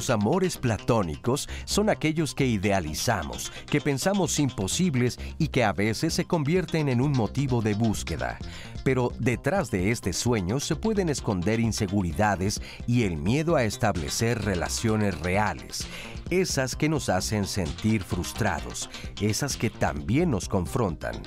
Los amores platónicos son aquellos que idealizamos, que pensamos imposibles y que a veces se convierten en un motivo de búsqueda. Pero detrás de este sueño se pueden esconder inseguridades y el miedo a establecer relaciones reales, esas que nos hacen sentir frustrados, esas que también nos confrontan.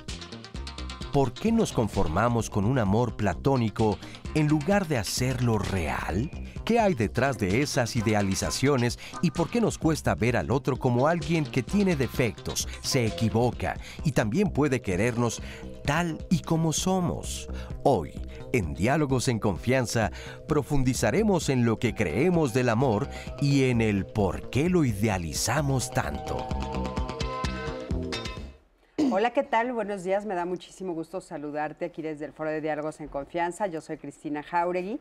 ¿Por qué nos conformamos con un amor platónico en lugar de hacerlo real? ¿Qué hay detrás de esas idealizaciones y por qué nos cuesta ver al otro como alguien que tiene defectos, se equivoca y también puede querernos tal y como somos? Hoy, en Diálogos en Confianza, profundizaremos en lo que creemos del amor y en el por qué lo idealizamos tanto. Hola, ¿qué tal? Buenos días. Me da muchísimo gusto saludarte aquí desde el Foro de Diálogos en Confianza. Yo soy Cristina Jauregui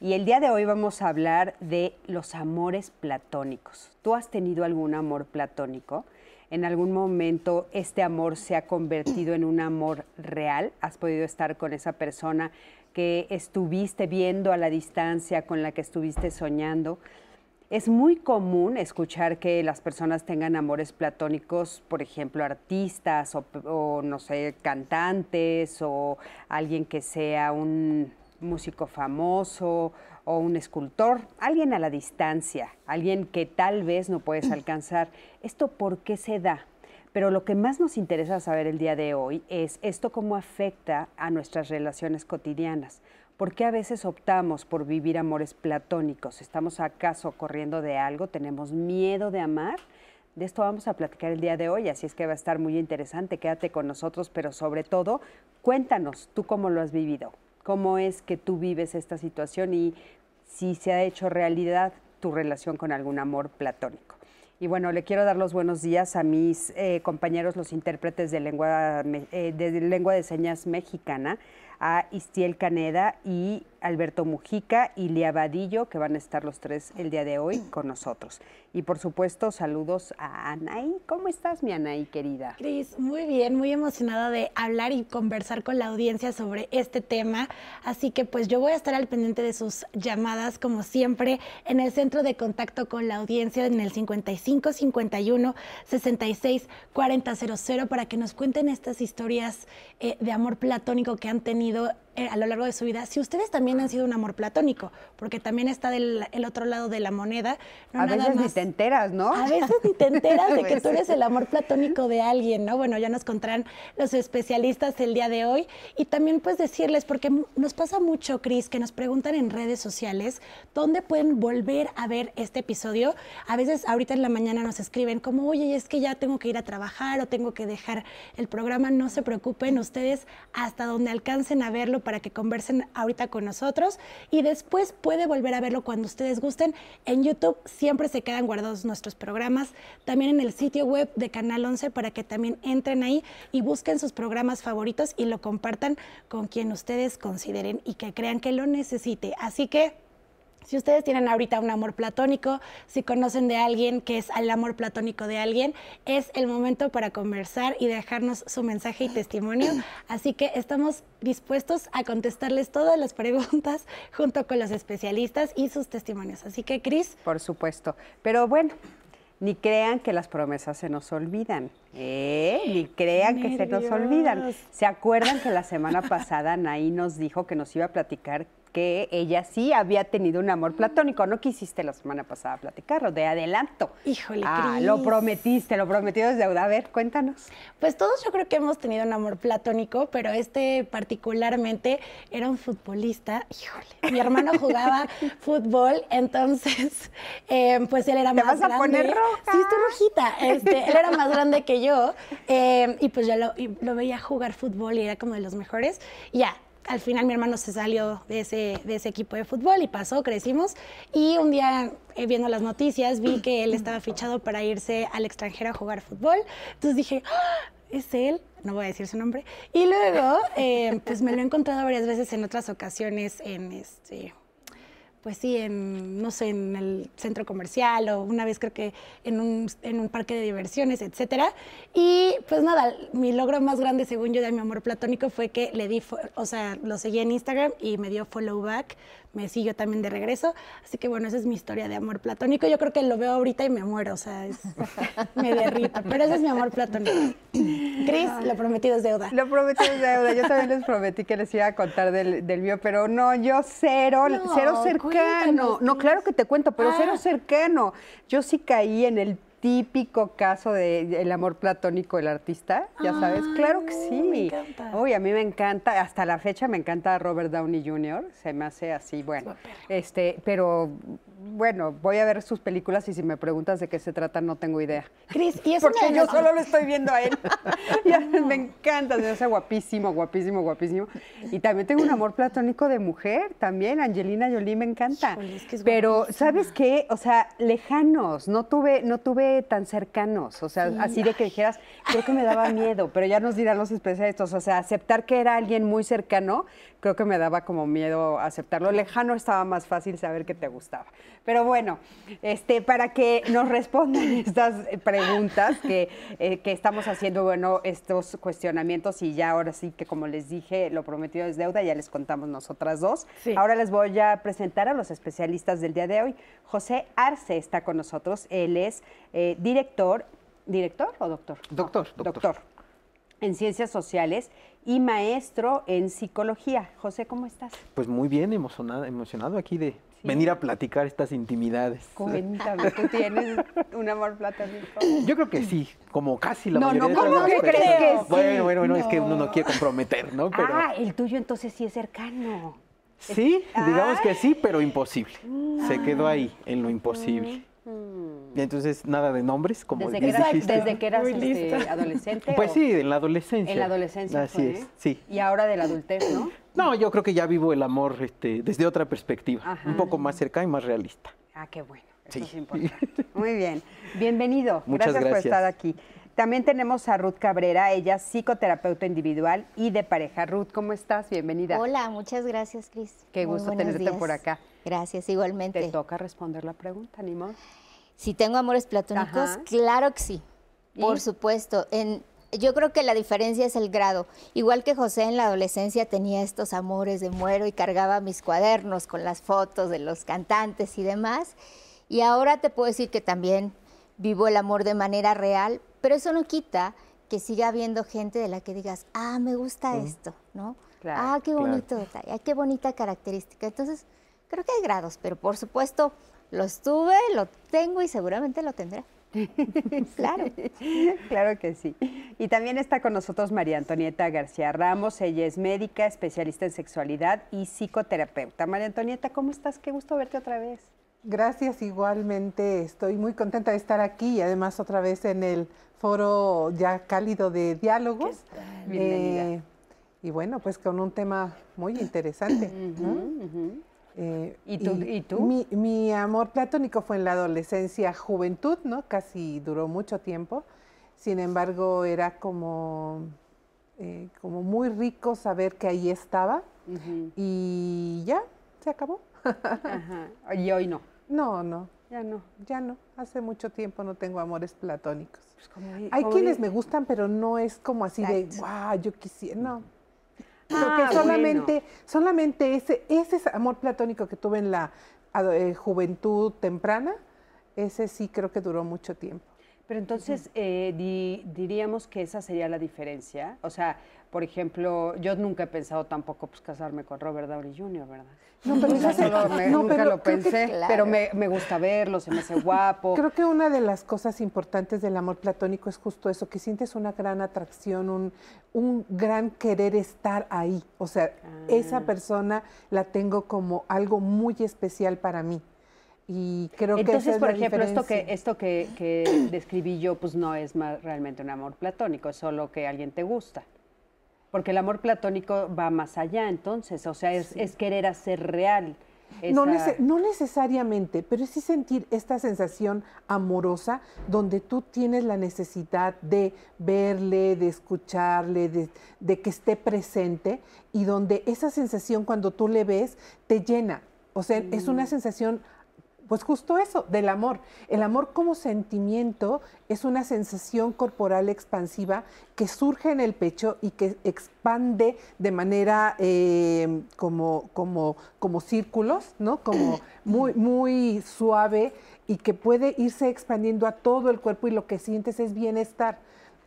y el día de hoy vamos a hablar de los amores platónicos. ¿Tú has tenido algún amor platónico? ¿En algún momento este amor se ha convertido en un amor real? ¿Has podido estar con esa persona que estuviste viendo a la distancia, con la que estuviste soñando? Es muy común escuchar que las personas tengan amores platónicos, por ejemplo, artistas o, o, no sé, cantantes o alguien que sea un músico famoso o un escultor, alguien a la distancia, alguien que tal vez no puedes alcanzar. ¿Esto por qué se da? Pero lo que más nos interesa saber el día de hoy es esto cómo afecta a nuestras relaciones cotidianas. ¿Por qué a veces optamos por vivir amores platónicos? ¿Estamos acaso corriendo de algo? ¿Tenemos miedo de amar? De esto vamos a platicar el día de hoy, así es que va a estar muy interesante. Quédate con nosotros, pero sobre todo, cuéntanos tú cómo lo has vivido cómo es que tú vives esta situación y si se ha hecho realidad tu relación con algún amor platónico. Y bueno, le quiero dar los buenos días a mis eh, compañeros, los intérpretes de lengua, eh, de lengua de señas mexicana, a Istiel Caneda y Alberto Mujica y Lía Vadillo, que van a estar los tres el día de hoy con nosotros. Y por supuesto, saludos a Anaí. ¿Cómo estás, mi Anaí querida? Cris, muy bien, muy emocionada de hablar y conversar con la audiencia sobre este tema. Así que pues yo voy a estar al pendiente de sus llamadas, como siempre, en el centro de contacto con la audiencia en el 55 51 66 40 00 para que nos cuenten estas historias eh, de amor platónico que han tenido a lo largo de su vida, si ustedes también han sido un amor platónico, porque también está del el otro lado de la moneda. a veces ni te enteras, ¿no? A veces ni te enteras de que tú eres el amor platónico de alguien, ¿no? Bueno, ya nos contarán los especialistas el día de hoy y también pues decirles, porque nos pasa mucho, Cris, que nos preguntan en redes sociales dónde pueden volver a ver este episodio. A veces ahorita en la mañana nos escriben como, oye, es que ya tengo que ir a trabajar o tengo que dejar el programa, no se preocupen, ustedes hasta donde alcancen a verlo para que conversen ahorita con nosotros y después puede volver a verlo cuando ustedes gusten. En YouTube siempre se quedan guardados nuestros programas, también en el sitio web de Canal 11 para que también entren ahí y busquen sus programas favoritos y lo compartan con quien ustedes consideren y que crean que lo necesite. Así que si ustedes tienen ahorita un amor platónico, si conocen de alguien que es el amor platónico de alguien, es el momento para conversar y dejarnos su mensaje y testimonio. Así que estamos dispuestos a contestarles todas las preguntas junto con los especialistas y sus testimonios. Así que, Cris. Por supuesto. Pero bueno, ni crean que las promesas se nos olvidan. ¿Eh? Ni crean que se nos olvidan. ¿Se acuerdan que la semana pasada Naí nos dijo que nos iba a platicar que ella sí había tenido un amor platónico. No quisiste la semana pasada platicarlo, de adelanto. Híjole, ah, lo prometiste, lo prometido es deuda. A ver, cuéntanos. Pues todos yo creo que hemos tenido un amor platónico, pero este particularmente era un futbolista. Híjole, mi hermano jugaba fútbol, entonces, eh, pues él era ¿Te más vas a poner roja? Sí, estoy rojita. Este, él era más grande que yo eh, y pues yo lo, lo veía jugar fútbol y era como de los mejores. Y ya, al final mi hermano se salió de ese, de ese equipo de fútbol y pasó, crecimos. Y un día, eh, viendo las noticias, vi que él estaba fichado para irse al extranjero a jugar fútbol. Entonces dije, ¡Ah! es él, no voy a decir su nombre. Y luego, eh, pues me lo he encontrado varias veces en otras ocasiones en este pues sí, en, no sé, en el centro comercial o una vez creo que en un, en un parque de diversiones, etcétera. Y pues nada, mi logro más grande, según yo, de mi amor platónico fue que le di, o sea, lo seguí en Instagram y me dio follow back me siguió también de regreso. Así que bueno, esa es mi historia de amor platónico. Yo creo que lo veo ahorita y me muero, o sea, me derrito. Pero ese es mi amor platónico. Cris, lo prometido es deuda. Lo prometido es deuda. Yo también les prometí que les iba a contar del, mío, pero no, yo cero, cero cercano. No, claro que te cuento, pero cero ah. cercano. Yo sí caí en el típico caso del amor platónico del artista, ya sabes. Claro que sí. Me encanta. Uy, a mí me encanta, hasta la fecha me encanta Robert Downey Jr., se me hace así, bueno. Este, pero bueno, voy a ver sus películas y si me preguntas de qué se trata no tengo idea. Cris, y es Porque yo solo lo estoy viendo a él. me encanta, se hace guapísimo, guapísimo, guapísimo. Y también tengo un amor platónico de mujer, también Angelina Jolie me encanta. Pero ¿sabes qué? O sea, lejanos, no tuve no tuve tan cercanos, o sea, así de que dijeras, creo que me daba miedo, pero ya nos dirán los especialistas, o sea, aceptar que era alguien muy cercano, creo que me daba como miedo aceptarlo. Lejano estaba más fácil saber que te gustaba. Pero bueno, este, para que nos respondan estas preguntas que, eh, que, estamos haciendo, bueno, estos cuestionamientos y ya ahora sí que como les dije, lo prometido es deuda, ya les contamos nosotras dos. Ahora les voy a presentar a los especialistas del día de hoy. José Arce está con nosotros, él es eh, director, ¿director o doctor? Doctor, doctor. Doctor en ciencias sociales y maestro en psicología. José, ¿cómo estás? Pues muy bien, emocionado, emocionado aquí de venir a platicar estas intimidades. Cuéntame, ¿tú tienes un amor platónico? Yo creo que sí, como casi la no, mayoría no, ¿cómo que crees que sí? Bueno, bueno, bueno, es que uno no quiere comprometer, ¿no? Ah, el tuyo entonces sí es cercano. Sí, digamos que sí, pero imposible. Se quedó ahí, en lo imposible. Y entonces nada de nombres, como desde, que eras, desde que eras este, adolescente. Pues sí, en la adolescencia. En la adolescencia. Así es, sí. Y ahora de la adultez, ¿no? No, yo creo que ya vivo el amor este, desde otra perspectiva, un poco más cerca y más realista. Ah, qué bueno. Eso es importante. Muy bien. Bienvenido. Muchas gracias, gracias por estar aquí. También tenemos a Ruth Cabrera, ella es psicoterapeuta individual y de pareja. Ruth, ¿cómo estás? Bienvenida. Hola, muchas gracias, Cris. Qué gusto tenerte por acá. Gracias, igualmente. Te toca responder la pregunta, ni Si tengo amores platónicos, claro que sí. Por supuesto. En, yo creo que la diferencia es el grado. Igual que José en la adolescencia tenía estos amores de muero y cargaba mis cuadernos con las fotos de los cantantes y demás. Y ahora te puedo decir que también vivo el amor de manera real, pero eso no quita que siga habiendo gente de la que digas, ah, me gusta esto, ¿no? ah, qué bonito detalle, ah, qué bonita característica. Entonces, creo que hay grados, pero por supuesto lo estuve, lo tengo y seguramente lo tendré. claro. claro que sí. Y también está con nosotros María Antonieta García Ramos. Ella es médica, especialista en sexualidad y psicoterapeuta. María Antonieta, ¿cómo estás? Qué gusto verte otra vez. Gracias, igualmente. Estoy muy contenta de estar aquí y además otra vez en el foro ya cálido de diálogos. Eh, y bueno, pues con un tema muy interesante. Eh, ¿Y tú? Mi, amor platónico fue en la adolescencia, juventud, ¿no? Casi duró mucho tiempo. Sin embargo, era como, eh, como muy rico saber que ahí estaba. Y ya, se acabó. Y hoy no. No, no. Ya no. Ya no. Hace mucho tiempo no tengo amores platónicos. Pues Hay quienes me gustan, pero no es como así de, wow, yo quisiera. No. Porque ah, solamente, solamente ese, ese amor platónico que tuve en la eh, juventud temprana, ese sí creo que duró mucho tiempo. Pero entonces eh, diríamos que esa sería la diferencia. O sea, por ejemplo, yo nunca he pensado tampoco pues, casarme con Robert Downey Jr., ¿verdad? No, pero nunca lo pensé, pero me, gusta verlo, se me hace guapo. Creo que una de las cosas importantes del amor platónico es justo eso, que sientes una gran atracción, un, un gran querer estar ahí. O sea, esa ah. persona la tengo como algo muy especial para mí. Y creo Entonces, que esa por es ejemplo, esto que esto que, que describí yo, pues no es más realmente un amor platónico, es solo que alguien te gusta. Porque el amor platónico va más allá, entonces, o sea, es, querer hacer real. No, no, necesariamente, pero sí sentir esta sensación amorosa donde tú tienes la necesidad de verle, de escucharle, de, que esté presente y donde esa sensación cuando tú le ves te llena. O sea, es una sensación pues justo eso, del amor. El amor como sentimiento es una sensación corporal expansiva que surge en el pecho y que expande de manera eh, como, como, como círculos, ¿no? Como muy, muy suave y que puede irse expandiendo a todo el cuerpo y lo que sientes es bienestar.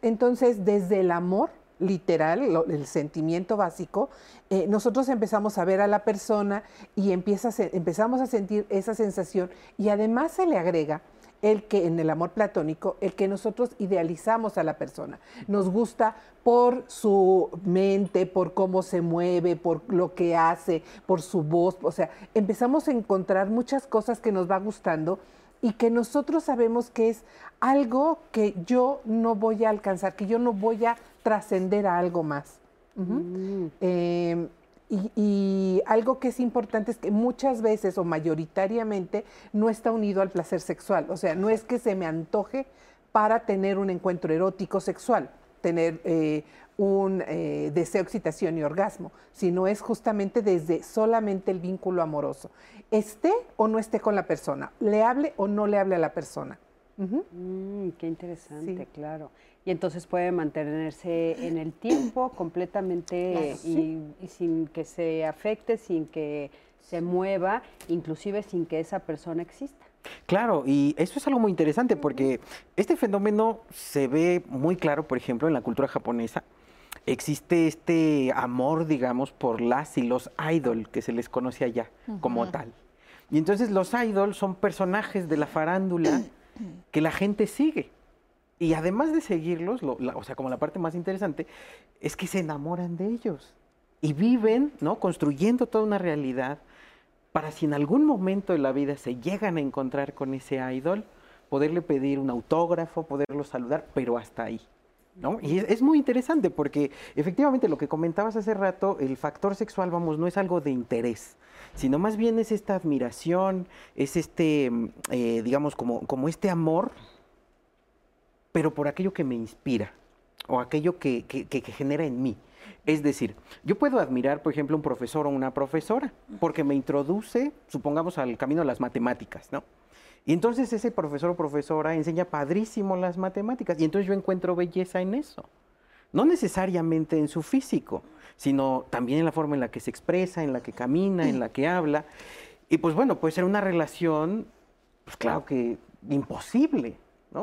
Entonces, desde el amor, literal, el sentimiento básico, eh, nosotros empezamos a ver a la persona y empieza empezamos a sentir esa sensación y además se le agrega el que en el amor platónico, el que nosotros idealizamos a la persona. Nos gusta por su mente, por cómo se mueve, por lo que hace, por su voz. O sea, empezamos a encontrar muchas cosas que nos va gustando y que nosotros sabemos que es algo que yo no voy a alcanzar, que yo no voy a trascender a algo más. Mm. Em, y, algo que es importante es que muchas veces o mayoritariamente no está unido al placer sexual. O sea, no es que se me antoje para tener un encuentro erótico sexual, tener eh, un eh, deseo, excitación y orgasmo, sino es justamente desde solamente el vínculo amoroso. Esté o no esté con la persona, le hable o no le hable a la persona. Mm, qué interesante, claro y entonces puede mantenerse en el tiempo completamente y, sin que se afecte, sin que se mueva, inclusive sin que esa persona exista. Claro, y eso es algo muy interesante porque este fenómeno se ve muy claro, por ejemplo, en la cultura japonesa. Existe este amor, digamos, por las y los idol que se les conoce allá como tal. Y entonces los idols son personajes de la farándula que la gente sigue. Y además de seguirlos, o sea, como la parte más interesante, es que se enamoran de ellos y viven, ¿no? Construyendo toda una realidad para si en algún momento de la vida se llegan a encontrar con ese idol, poderle pedir un autógrafo, poderlo saludar, pero hasta ahí. ¿No? Y es, muy interesante porque efectivamente lo que comentabas hace rato, el factor sexual, vamos, no es algo de interés, sino más bien es esta admiración, es este, mm, eh, digamos, como, como este amor pero por aquello que me inspira o aquello que, genera en mí. Es decir, yo puedo admirar, por ejemplo, un profesor o una profesora, porque me introduce, supongamos, al camino de las matemáticas, ¿no? Y entonces ese profesor o profesora enseña padrísimo las matemáticas, y entonces yo encuentro belleza en eso. No necesariamente en su físico, sino también en la forma en la que se expresa, en la que camina, en la que habla. Y pues bueno, puede ser una relación, pues claro que imposible,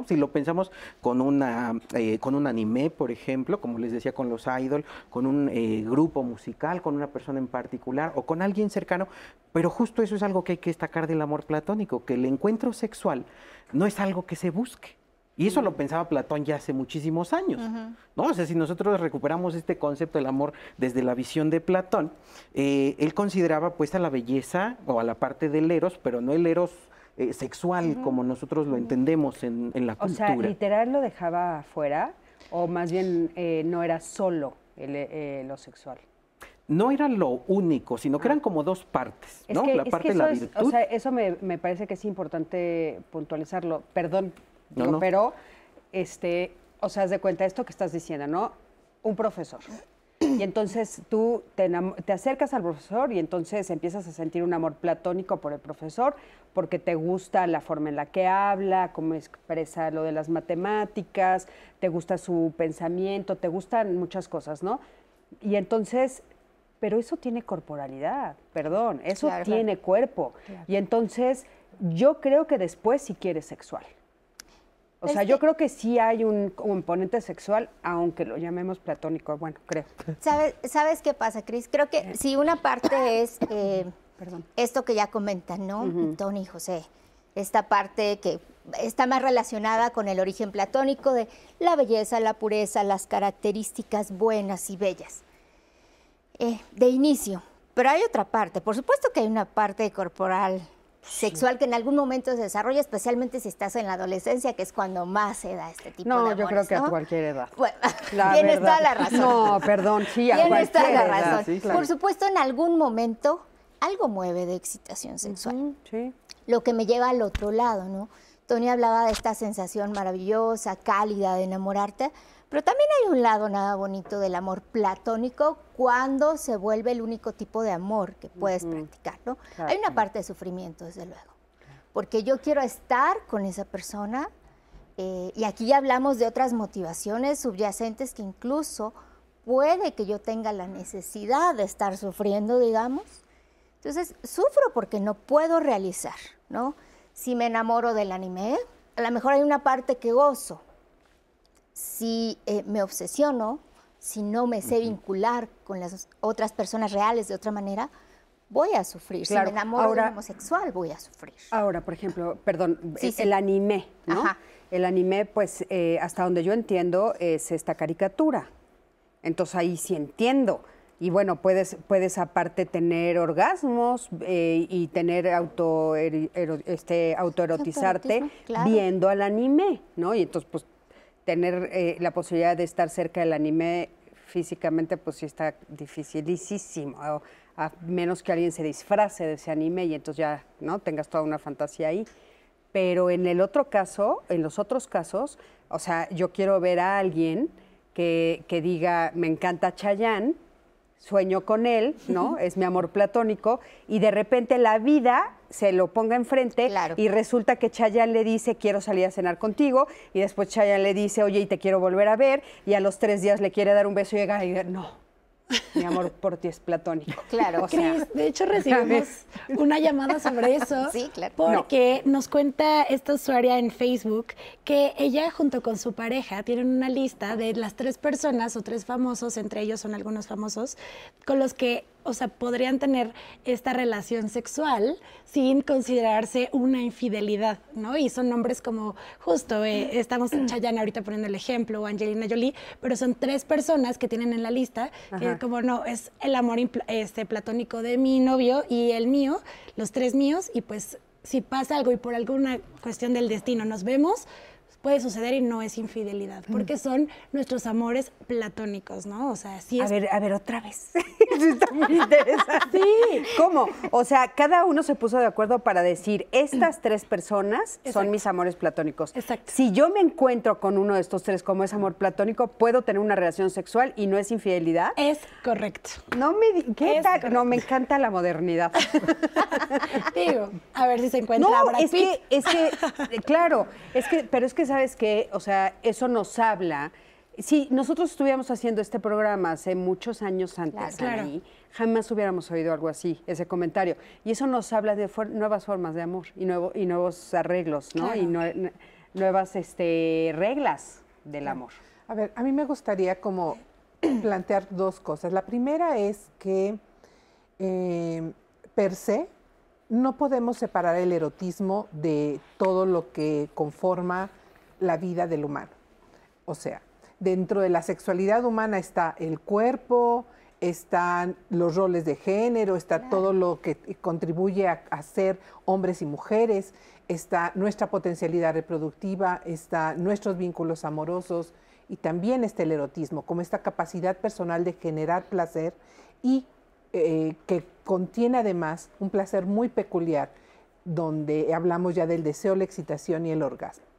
si lo pensamos con, una, eh, con un anime, por ejemplo, como les decía, con los idol, con un eh, grupo musical, con una persona en particular o con alguien cercano, pero justo eso es algo que hay que destacar del amor platónico, que el encuentro sexual no es algo que se busque. Y eso lo pensaba Platón ya hace muchísimos años, ¿no? O sea, si nosotros recuperamos este concepto del amor desde la visión de Platón, eh, él consideraba pues a la belleza o a la parte del eros, pero no el eros eh, sexual como nosotros lo entendemos en, la cultura. O sea, literal lo dejaba afuera o más bien eh, no era solo eh, lo sexual. No era lo único, sino que eran ah. como dos partes, ¿no? la parte de la virtud. o sea, eso me, parece que es importante puntualizarlo. Perdón, pero este, o sea, haz de cuenta esto que estás diciendo, ¿no? Un profesor y entonces tú te, acercas al profesor y entonces empiezas a sentir un amor platónico por el profesor porque te gusta la forma en la que habla, cómo expresa lo de las matemáticas, te gusta su pensamiento, te gustan muchas cosas, ¿no? Y entonces, pero eso tiene corporalidad, perdón, eso tiene cuerpo. Y entonces yo creo que después sí quiere sexual. O sea, yo creo que sí hay un componente sexual, aunque lo llamemos platónico, bueno, creo. ¿Sabes, ¿sabes qué pasa, Cris? Creo que si una parte es eh, esto que ya comentan, ¿no? Tony y José, esta parte que está más relacionada con el origen platónico de la belleza, la pureza, las características buenas y bellas. Eh, de inicio. Pero hay otra parte, por supuesto que hay una parte corporal sexual que en algún momento se desarrolla, especialmente si estás en la adolescencia, que es cuando más se da este tipo de amores, No, yo creo que a cualquier edad. Bueno, tienes toda la razón. No, perdón, sí, a toda la razón. Por supuesto, en algún momento algo mueve de excitación sexual. sí. Lo que me lleva al otro lado, ¿no? Tony hablaba de esta sensación maravillosa, cálida de enamorarte, pero también hay un lado nada bonito del amor platónico cuando se vuelve el único tipo de amor que puedes practicar, ¿no? hay una parte de sufrimiento, desde luego. porque yo quiero estar con esa persona. Eh, y aquí ya hablamos de otras motivaciones subyacentes que incluso puede que yo tenga la necesidad de estar sufriendo, digamos. Entonces, sufro porque no puedo realizar, ¿no? Si me enamoro del anime, a lo mejor hay una parte que gozo. Si eh, me obsesiono, si no me sé vincular con las otras personas reales de otra manera, voy a sufrir. si me enamoro de un homosexual, voy a sufrir. Ahora, por ejemplo, perdón, el anime, ¿no? El anime, pues, eh, hasta donde yo entiendo, es esta caricatura. Entonces ahí sí entiendo. Y bueno, puedes, puedes aparte tener orgasmos eh, y tener auto, este, autoerotizarte viendo al anime, ¿no? Y entonces, pues, tener eh, la posibilidad de estar cerca del anime físicamente, pues sí está dificilísimo, a menos que alguien se disfrace de ese anime y entonces ya, ¿no? Tengas toda una fantasía ahí. Pero en el otro caso, en los otros casos, o sea, yo quiero ver a alguien que, que diga, me encanta Chayanne, sueño con él, ¿no? Es mi amor platónico, y de repente la vida se lo ponga enfrente y resulta que Chayanne le dice, quiero salir a cenar contigo, y después Chayanne le dice, oye, y te quiero volver a ver, y a los tres días le quiere dar un beso y llega y dice, no, mi amor por ti es platónico. Claro. Cris, de hecho recibimos una llamada sobre eso. Sí, claro. Porque nos cuenta esta usuaria en Facebook que ella junto con su pareja tienen una lista de las tres personas o tres famosos, entre ellos son algunos famosos, con los que o sea, podrían tener esta relación sexual sin considerarse una infidelidad, ¿no? Y son nombres como, justo, eh, estamos Chayanne ahorita poniendo el ejemplo, o Angelina Jolie, pero son tres personas que tienen en la lista, que como no, es el amor este, platónico de mi novio y el mío, los tres míos, y pues si pasa algo y por alguna cuestión del destino nos vemos, puede suceder y no es infidelidad, porque son nuestros amores platónicos, ¿no? O sea, sí es... A ver, a ver, otra vez. Está muy interesante. Sí. ¿Cómo? O sea, cada uno se puso de acuerdo para decir, estas tres personas son mis amores platónicos. Exacto. Si yo me encuentro con uno de estos tres como es amor platónico, ¿puedo tener una relación sexual y no es infidelidad? Es correcto. No me... ¿Qué tal? No, me encanta la modernidad. Digo, a ver si se encuentra No, es que, es que, claro, es que, pero es que sabes que, o sea, eso nos habla. Si nosotros estuviéramos haciendo este programa hace muchos años antes, jamás hubiéramos oído algo así, ese comentario. Y eso nos habla de nuevas formas de amor y, nuevo, y nuevos arreglos, ¿no? Y nuevas este, reglas del amor. A ver, a mí me gustaría como plantear dos cosas. La primera es que eh, per se no podemos separar el erotismo de todo lo que conforma la vida del humano. O sea, dentro de la sexualidad humana está el cuerpo, están los roles de género, está todo lo que contribuye a, ser hombres y mujeres, está nuestra potencialidad reproductiva, está nuestros vínculos amorosos y también está el erotismo, como esta capacidad personal de generar placer y eh, que contiene además un placer muy peculiar, donde hablamos ya del deseo, la excitación y el orgasmo.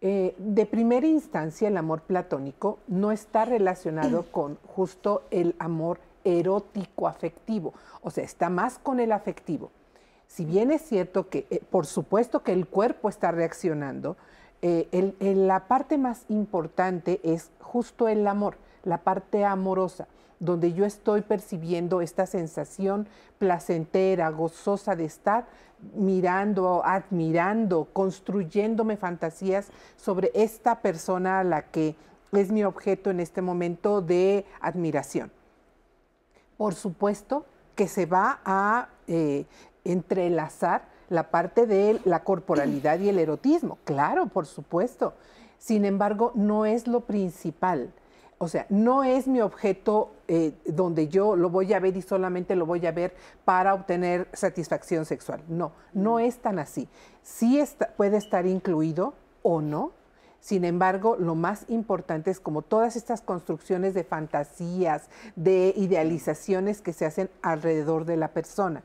Eh, de primera instancia, el amor platónico no está relacionado con justo el amor erótico afectivo, o sea, está más con el afectivo. Si bien es cierto que, eh, por supuesto que el cuerpo está reaccionando, eh, la parte más importante es justo el amor, la parte amorosa, donde yo estoy percibiendo esta sensación placentera, gozosa de estar mirando, admirando, construyéndome fantasías sobre esta persona a la que es mi objeto en este momento de admiración. Por supuesto que se va a eh, entrelazar la parte de la corporalidad y el erotismo, claro, por supuesto. Sin embargo, no es lo principal. O sea, no es mi objeto eh, donde yo lo voy a ver y solamente lo voy a ver para obtener satisfacción sexual. No, no mm. es tan así. Sí puede estar incluido o no. Sin embargo, lo más importante es como todas estas construcciones de fantasías, de idealizaciones que se hacen alrededor de la persona.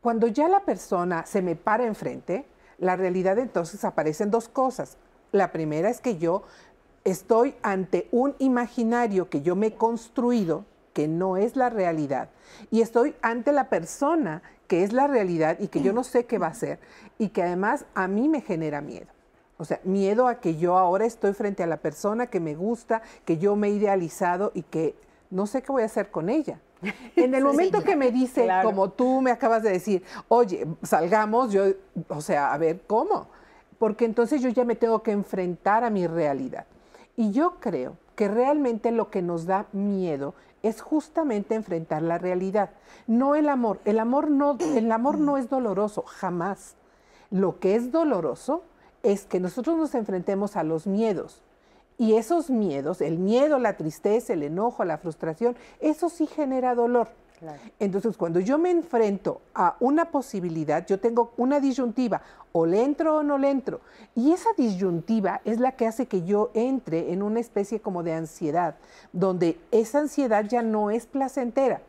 Cuando ya la persona se me para enfrente, la realidad entonces aparecen dos cosas. La primera es que yo estoy ante un imaginario que yo me he construido, que no es la realidad y estoy ante la persona que es la realidad y que yo no sé qué va a ser y que además a mí me genera miedo. O sea, miedo a que yo ahora estoy frente a la persona que me gusta, que yo me he idealizado y que no sé qué voy a hacer con ella. En el momento que me dice, como tú me acabas de decir, oye, salgamos, yo, o sea, a ver, ¿cómo? Porque entonces yo ya me tengo que enfrentar a mi realidad. Y yo creo que realmente lo que nos da miedo es justamente enfrentar la realidad, no el amor. El amor no, el amor no es doloroso, jamás. Lo que es doloroso es que nosotros nos enfrentemos a los miedos. Y esos miedos, el miedo, la tristeza, el enojo, la frustración, eso sí genera dolor. Entonces, cuando yo me enfrento a una posibilidad, yo tengo una disyuntiva, o le entro o no le entro. Y esa disyuntiva es la que hace que yo entre en una especie como de ansiedad, donde esa ansiedad ya no es placentera.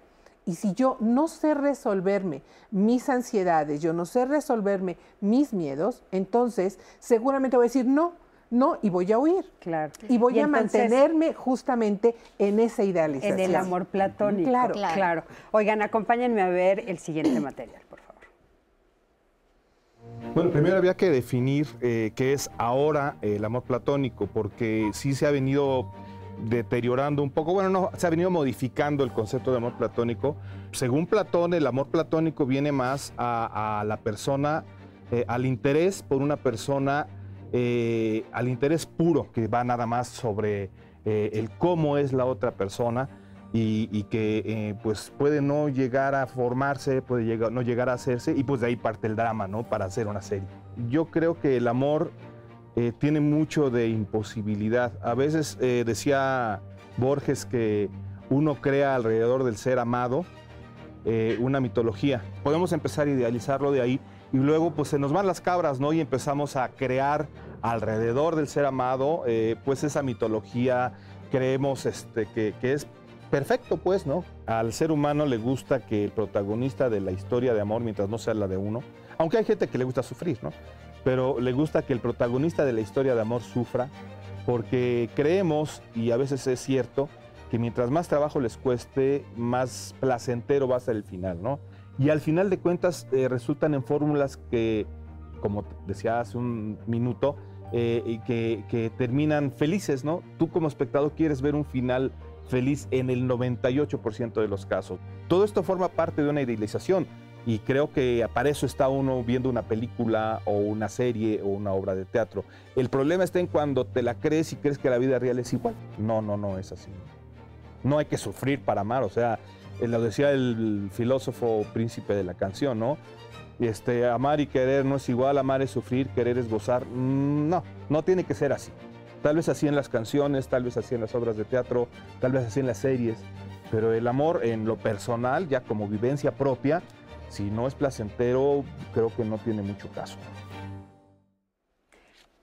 Y si yo no sé resolverme mis ansiedades, yo no sé resolverme mis miedos, entonces seguramente voy a decir no, no, y voy a huir. Claro. Y voy a mantenerme justamente en esa idealización. En el amor platónico. Claro. claro. Oigan, acompáñenme a ver el siguiente material, por favor. Bueno, primero había que definir eh, qué es ahora el amor platónico, porque sí se ha venido deteriorando un poco, bueno, no, se ha venido modificando el concepto de amor platónico. Según Platón, el amor platónico viene más a, la persona, eh, al interés por una persona eh, al interés puro que va nada más sobre eh, el cómo es la otra persona y, que eh, pues puede no llegar a formarse, puede llegar, no llegar a hacerse y pues de ahí parte el drama, ¿no? Para hacer una serie. Yo creo que el amor tiene mucho de imposibilidad. A veces decía Borges que uno crea alrededor del ser amado una mitología. Podemos empezar a idealizarlo de ahí y luego pues se nos van las cabras, ¿no? Y empezamos a crear alrededor del ser amado, eh, pues esa mitología, creemos este, que, es perfecto, pues, ¿no? Al ser humano le gusta que el protagonista de la historia de amor, mientras no sea la de uno, aunque hay gente que le gusta sufrir, ¿no? Pero le gusta que el protagonista de la historia de amor sufra, porque creemos, y a veces es cierto, que mientras más trabajo les cueste, más placentero va a ser el final, ¿no? Y al final de cuentas eh, resultan en fórmulas que, como decía hace un minuto, eh, y que, terminan felices, ¿no? Tú como espectador quieres ver un final feliz en el 98% de los casos. Todo esto forma parte de una idealización y creo que para eso está uno viendo una película o una serie o una obra de teatro. El problema está en cuando te la crees y crees que la vida real es igual. No, no, no es así. No hay que sufrir para amar, o sea, lo decía el filósofo príncipe de la canción, ¿no? Este, amar y querer no es igual, amar es sufrir, querer es gozar. Mm, no, no tiene que ser así. Tal vez así en las canciones, tal vez así en las obras de teatro, tal vez así en las series, pero el amor en lo personal, ya como vivencia propia, si no es placentero, creo que no tiene mucho caso.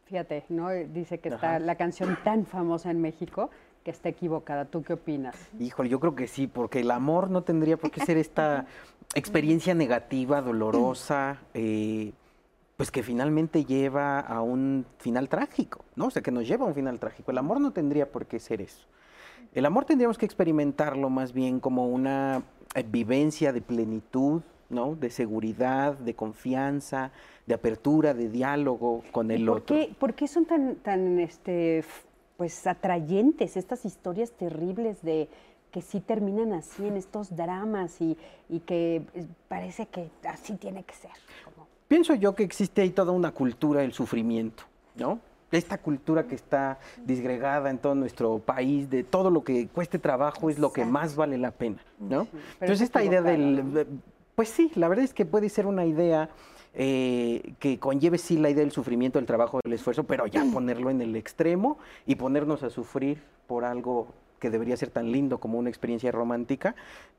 Fíjate, ¿no? Dice que está la canción tan famosa en México que está equivocada. ¿Tú qué opinas? Híjole, yo creo que sí, porque el amor no tendría por qué ser esta experiencia negativa, dolorosa, eh, pues que finalmente lleva a un final trágico, ¿no? O sea, que nos lleva a un final trágico. El amor no tendría por qué ser eso. El amor tendríamos que experimentarlo más bien como una eh, vivencia de plenitud, ¿no? De seguridad, de confianza, de apertura, de diálogo con el otro. ¿Por qué son tan, tan este, pues atrayentes estas historias terribles de que sí terminan así en estos dramas y, que eh, parece que así tiene que ser. Pienso yo que existe ahí toda una cultura del sufrimiento, ¿no? Esta cultura que está disgregada en todo nuestro país, de todo lo que cueste trabajo es lo que más vale la pena, ¿no? Entonces esta idea del... Pues sí, la verdad es que puede ser una idea eh, que conlleve sí la idea del sufrimiento, del trabajo, del esfuerzo, pero ya ponerlo en el extremo y ponernos a sufrir por algo que debería ser tan lindo como una experiencia romántica,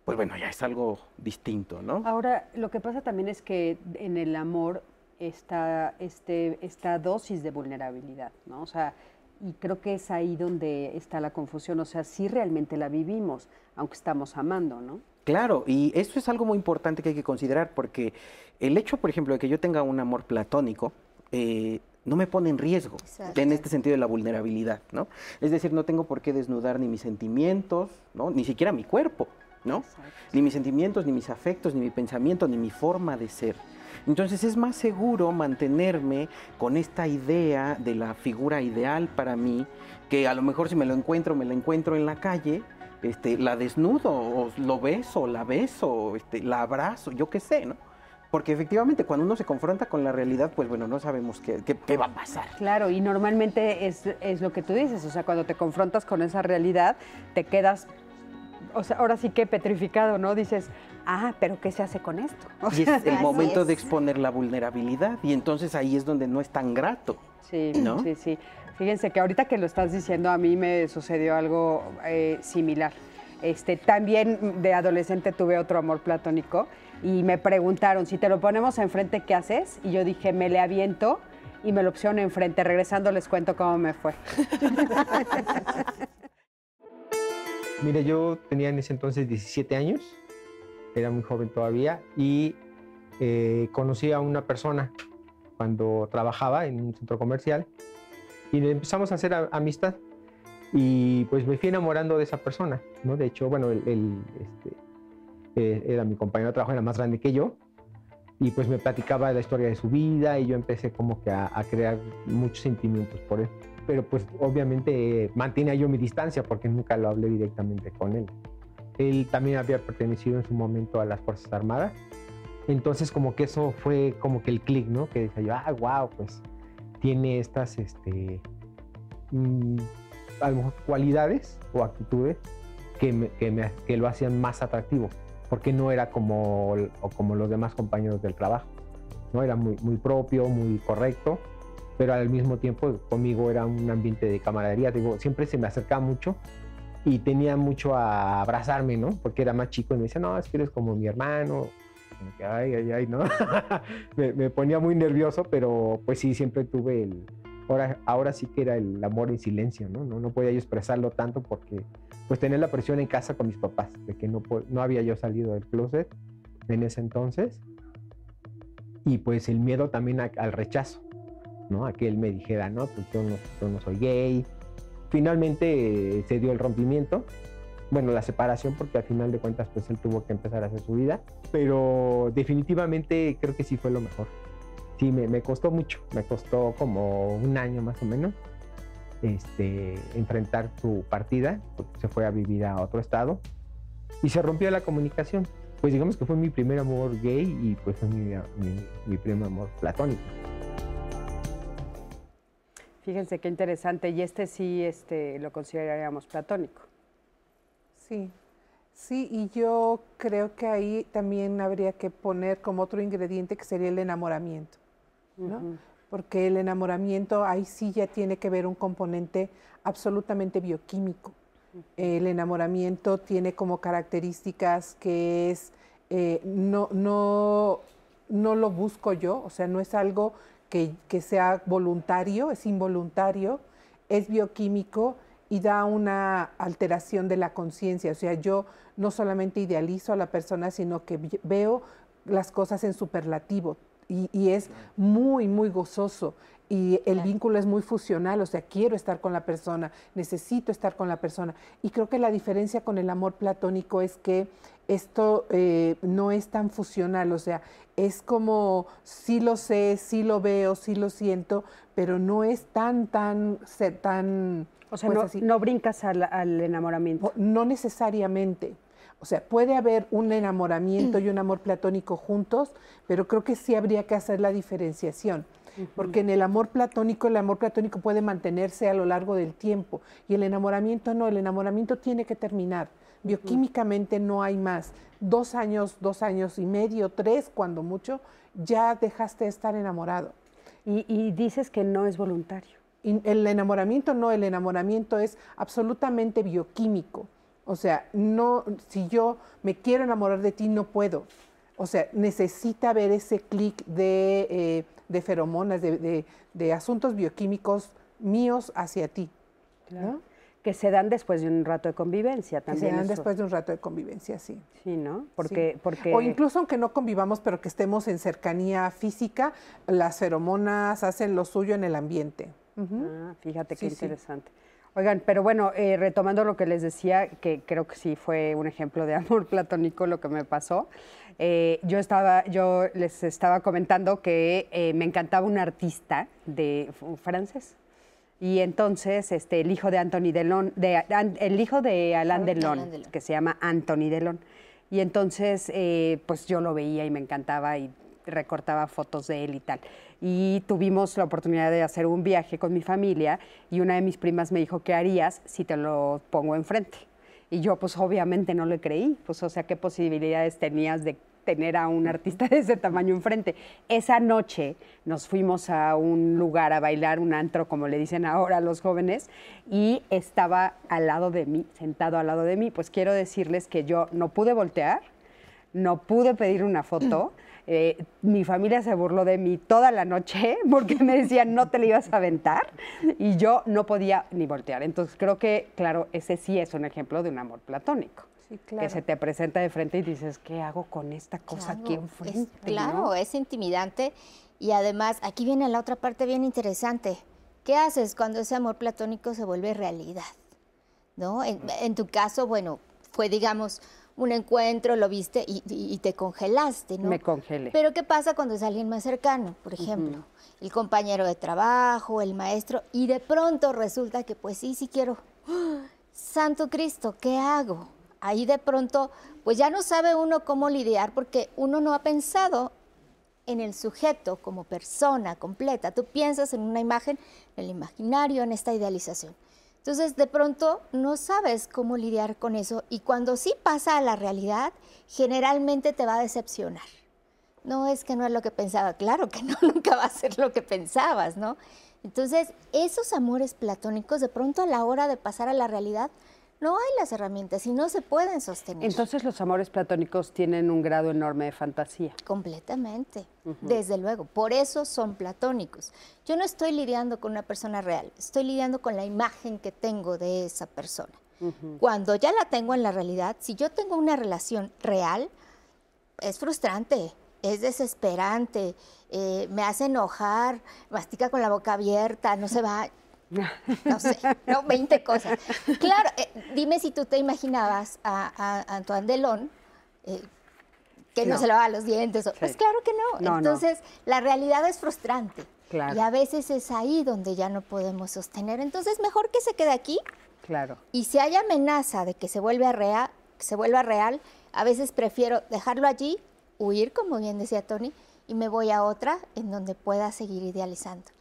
pues bueno, ya es algo distinto, ¿no? Ahora, lo que pasa también es que en el amor está este, esta dosis de vulnerabilidad, ¿no? O sea, y creo que es ahí donde está la confusión, o sea, sí realmente la vivimos, aunque estamos amando, ¿no? Claro, y esto es algo muy importante que hay que considerar, porque el hecho, por ejemplo, de que yo tenga un amor platónico, eh, no me pone en riesgo en este sentido de la vulnerabilidad, ¿no? Es decir, no tengo por qué desnudar ni mis sentimientos, ¿no? Ni siquiera mi cuerpo, ¿no? Ni mis sentimientos, ni mis afectos, ni mi pensamiento, ni mi forma de ser. Entonces es más seguro mantenerme con esta idea de la figura ideal para mí, que a lo mejor si me lo encuentro, me lo encuentro en la calle, este, la desnudo, o lo beso, la beso, este, la abrazo, yo qué sé, ¿no? Porque efectivamente cuando uno se confronta con la realidad, pues bueno, no sabemos qué, qué, va a pasar. Claro, y normalmente es, es, lo que tú dices, o sea, cuando te confrontas con esa realidad, te quedas, o sea, ahora sí que petrificado, ¿no? Dices, ah, pero ¿qué se hace con esto? y es el momento de exponer la vulnerabilidad, y entonces ahí es donde no es tan grato. Sí, ¿no? sí, sí. Fíjense que ahorita que lo estás diciendo, a mí me sucedió algo eh, similar. Este, también de adolescente tuve otro amor platónico y me preguntaron, si te lo ponemos enfrente, ¿qué haces? Y yo dije, me le aviento y me lo pusieron enfrente. Regresando les cuento cómo me fue. Mire, yo tenía en ese entonces 17 años, era muy joven todavía, y eh, conocí a una persona cuando trabajaba en un centro comercial y empezamos a hacer amistad y pues me fui enamorando de esa persona, ¿no? De hecho, bueno, él, este, eh, era mi compañero de trabajo, era más grande que yo, y pues me platicaba de la historia de su vida y yo empecé como que a, crear muchos sentimientos por él. Pero pues obviamente mantenía yo mi distancia porque nunca lo hablé directamente con él. Él también había pertenecido en su momento a las Fuerzas Armadas. Entonces como que eso fue como que el clic, ¿no? Que decía yo, ah, wow, pues tiene estas, este, mm, cualidades o actitudes que, me, que, lo hacían más atractivo, porque no era como, como los demás compañeros del trabajo, ¿no? Era muy, muy propio, muy correcto, pero al mismo tiempo conmigo era un ambiente de camaradería, digo, siempre se me acercaba mucho y tenía mucho a abrazarme, ¿no? Porque era más chico y me decía, no, es que eres como mi hermano, me, ponía muy nervioso, pero pues sí, siempre tuve el, ahora, ahora sí que era el amor en silencio, ¿no? No, no podía yo expresarlo tanto porque pues tenía la presión en casa con mis papás, de que no, no había yo salido del closet en ese entonces. Y pues el miedo también al rechazo, ¿no? A que él me dijera, no, pues yo no, yo no soy gay. Finalmente eh, se dio el rompimiento, bueno, la separación, porque al final de cuentas pues él tuvo que empezar a hacer su vida, pero definitivamente creo que sí fue lo mejor sí, me, costó mucho, me costó como un año más o menos este, enfrentar su partida, porque se fue a vivir a otro estado y se rompió la comunicación. Pues digamos que fue mi primer amor gay y pues fue mi, primer amor platónico. Fíjense qué interesante, y este sí este, lo consideraríamos platónico. Sí, sí, y yo creo que ahí también habría que poner como otro ingrediente que sería el enamoramiento. Porque el enamoramiento ahí sí ya tiene que ver un componente absolutamente bioquímico. El enamoramiento tiene como características que es, eh, no, no, no lo busco yo, o sea, no es algo que, que sea voluntario, es involuntario, es bioquímico y da una alteración de la conciencia. O sea, yo no solamente idealizo a la persona, sino que veo las cosas en superlativo y, es muy, muy gozoso. Y el vínculo es muy fusional, o sea, quiero estar con la persona, necesito estar con la persona. Y creo que la diferencia con el amor platónico es que esto eh, no es tan fusional, o sea, es como sí lo sé, sí lo veo, sí lo siento, pero no es tan, tan, tan... O sea, pues no, brincas al, al enamoramiento. No necesariamente. O sea, puede haber un enamoramiento y un amor platónico juntos, pero creo que sí habría que hacer la diferenciación. Porque en el amor platónico, el amor platónico puede mantenerse a lo largo del tiempo y el enamoramiento no, el enamoramiento tiene que terminar. Bioquímicamente no hay más. Dos años, dos años y medio, tres, cuando mucho, ya dejaste de estar enamorado. Y, dices que no es voluntario. El enamoramiento no, el enamoramiento es absolutamente bioquímico. O sea, no, si yo me quiero enamorar de ti, no puedo. O sea, necesita haber ese clic de, eh, feromonas, de, asuntos bioquímicos míos hacia ti. Que se dan después de un rato de convivencia también. Que se dan después de un rato de convivencia, sí. Sí, ¿no? Porque, porque... O incluso aunque no convivamos, pero que estemos en cercanía física, las feromonas hacen lo suyo en el ambiente. Ah, fíjate qué interesante. Oigan, pero bueno, eh, retomando lo que les decía, que creo que sí fue un ejemplo de amor platónico lo que me pasó. Eh, yo estaba, yo les estaba comentando que eh, me encantaba un artista de francés, y entonces este, el hijo de Anthony Delon, de, el hijo de Alain Delon, que se llama Anthony Delon. Y entonces, eh, pues yo lo veía y me encantaba y recortaba fotos de él y tal. Y tuvimos la oportunidad de hacer un viaje con mi familia y una de mis primas me dijo, ¿qué harías si te lo pongo enfrente? Y yo pues obviamente no le creí, pues o sea, ¿qué posibilidades tenías de tener a un artista de ese tamaño enfrente. Esa noche nos fuimos a un lugar a bailar, un antro, como le dicen ahora los jóvenes, y estaba al lado de mí, sentado al lado de mí. Pues quiero decirles que yo no pude voltear, no pude pedir una foto. Eh, mi familia se burló de mí toda la noche porque me decían no te le ibas a aventar y yo no podía ni voltear. Entonces creo que, claro, ese sí es un ejemplo de un amor platónico que se te presenta de frente y dices, ¿qué hago con esta cosa aquí enfrente? claro, es intimidante y además aquí viene la otra parte bien interesante. ¿Qué haces cuando ese amor platónico se vuelve realidad? ¿No? En, tu caso, bueno, fue digamos un encuentro, lo viste y, te congelaste, ¿no? Me congelé. Pero ¿qué pasa cuando es alguien más cercano? Por ejemplo, el compañero de trabajo, el maestro, y de pronto resulta que pues sí, sí quiero. Santo Cristo, ¿qué hago? ahí de pronto, pues ya no sabe uno cómo lidiar porque uno no ha pensado en el sujeto como persona completa. Tú piensas en una imagen, en el imaginario, en esta idealización. Entonces, de pronto no sabes cómo lidiar con eso y cuando sí pasa a la realidad, generalmente te va a decepcionar. No es que no es lo que pensaba, claro que no, nunca va a ser lo que pensabas, ¿no? Entonces, esos amores platónicos, de pronto a la hora de pasar a la realidad, no hay las herramientas y no se pueden sostener. Entonces los amores platónicos tienen un grado enorme de fantasía. Completamente, desde luego. Por eso son platónicos. Yo no estoy lidiando con una persona real, estoy lidiando con la imagen que tengo de esa persona. Cuando ya la tengo en la realidad, si yo tengo una relación real, es frustrante, es desesperante, eh, me hace enojar, mastica con la boca abierta, no se va no sé, no, 20 cosas. Claro, eh, dime si tú te imaginabas a, Antoine Delon eh, que no. se lavaba los dientes. Pues claro que no. Entonces, la realidad es frustrante. Y a veces es ahí donde ya no podemos sostener. Entonces, mejor que se quede aquí. Claro. Y si hay amenaza de que se vuelva real, que se vuelva real, a veces prefiero dejarlo allí, huir, como bien decía Tony, y me voy a otra en donde pueda seguir idealizando.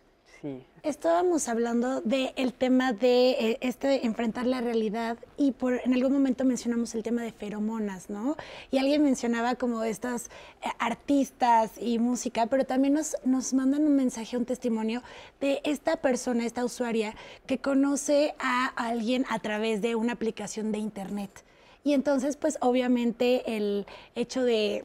Estábamos hablando del tema de eh, este enfrentar la realidad y por en algún momento mencionamos el tema de feromonas, ¿no? Y alguien mencionaba como estas eh, artistas y música, pero también nos, nos mandan un mensaje, un testimonio de esta persona, esta usuaria, que conoce a alguien a través de una aplicación de internet. Y entonces, pues obviamente el hecho de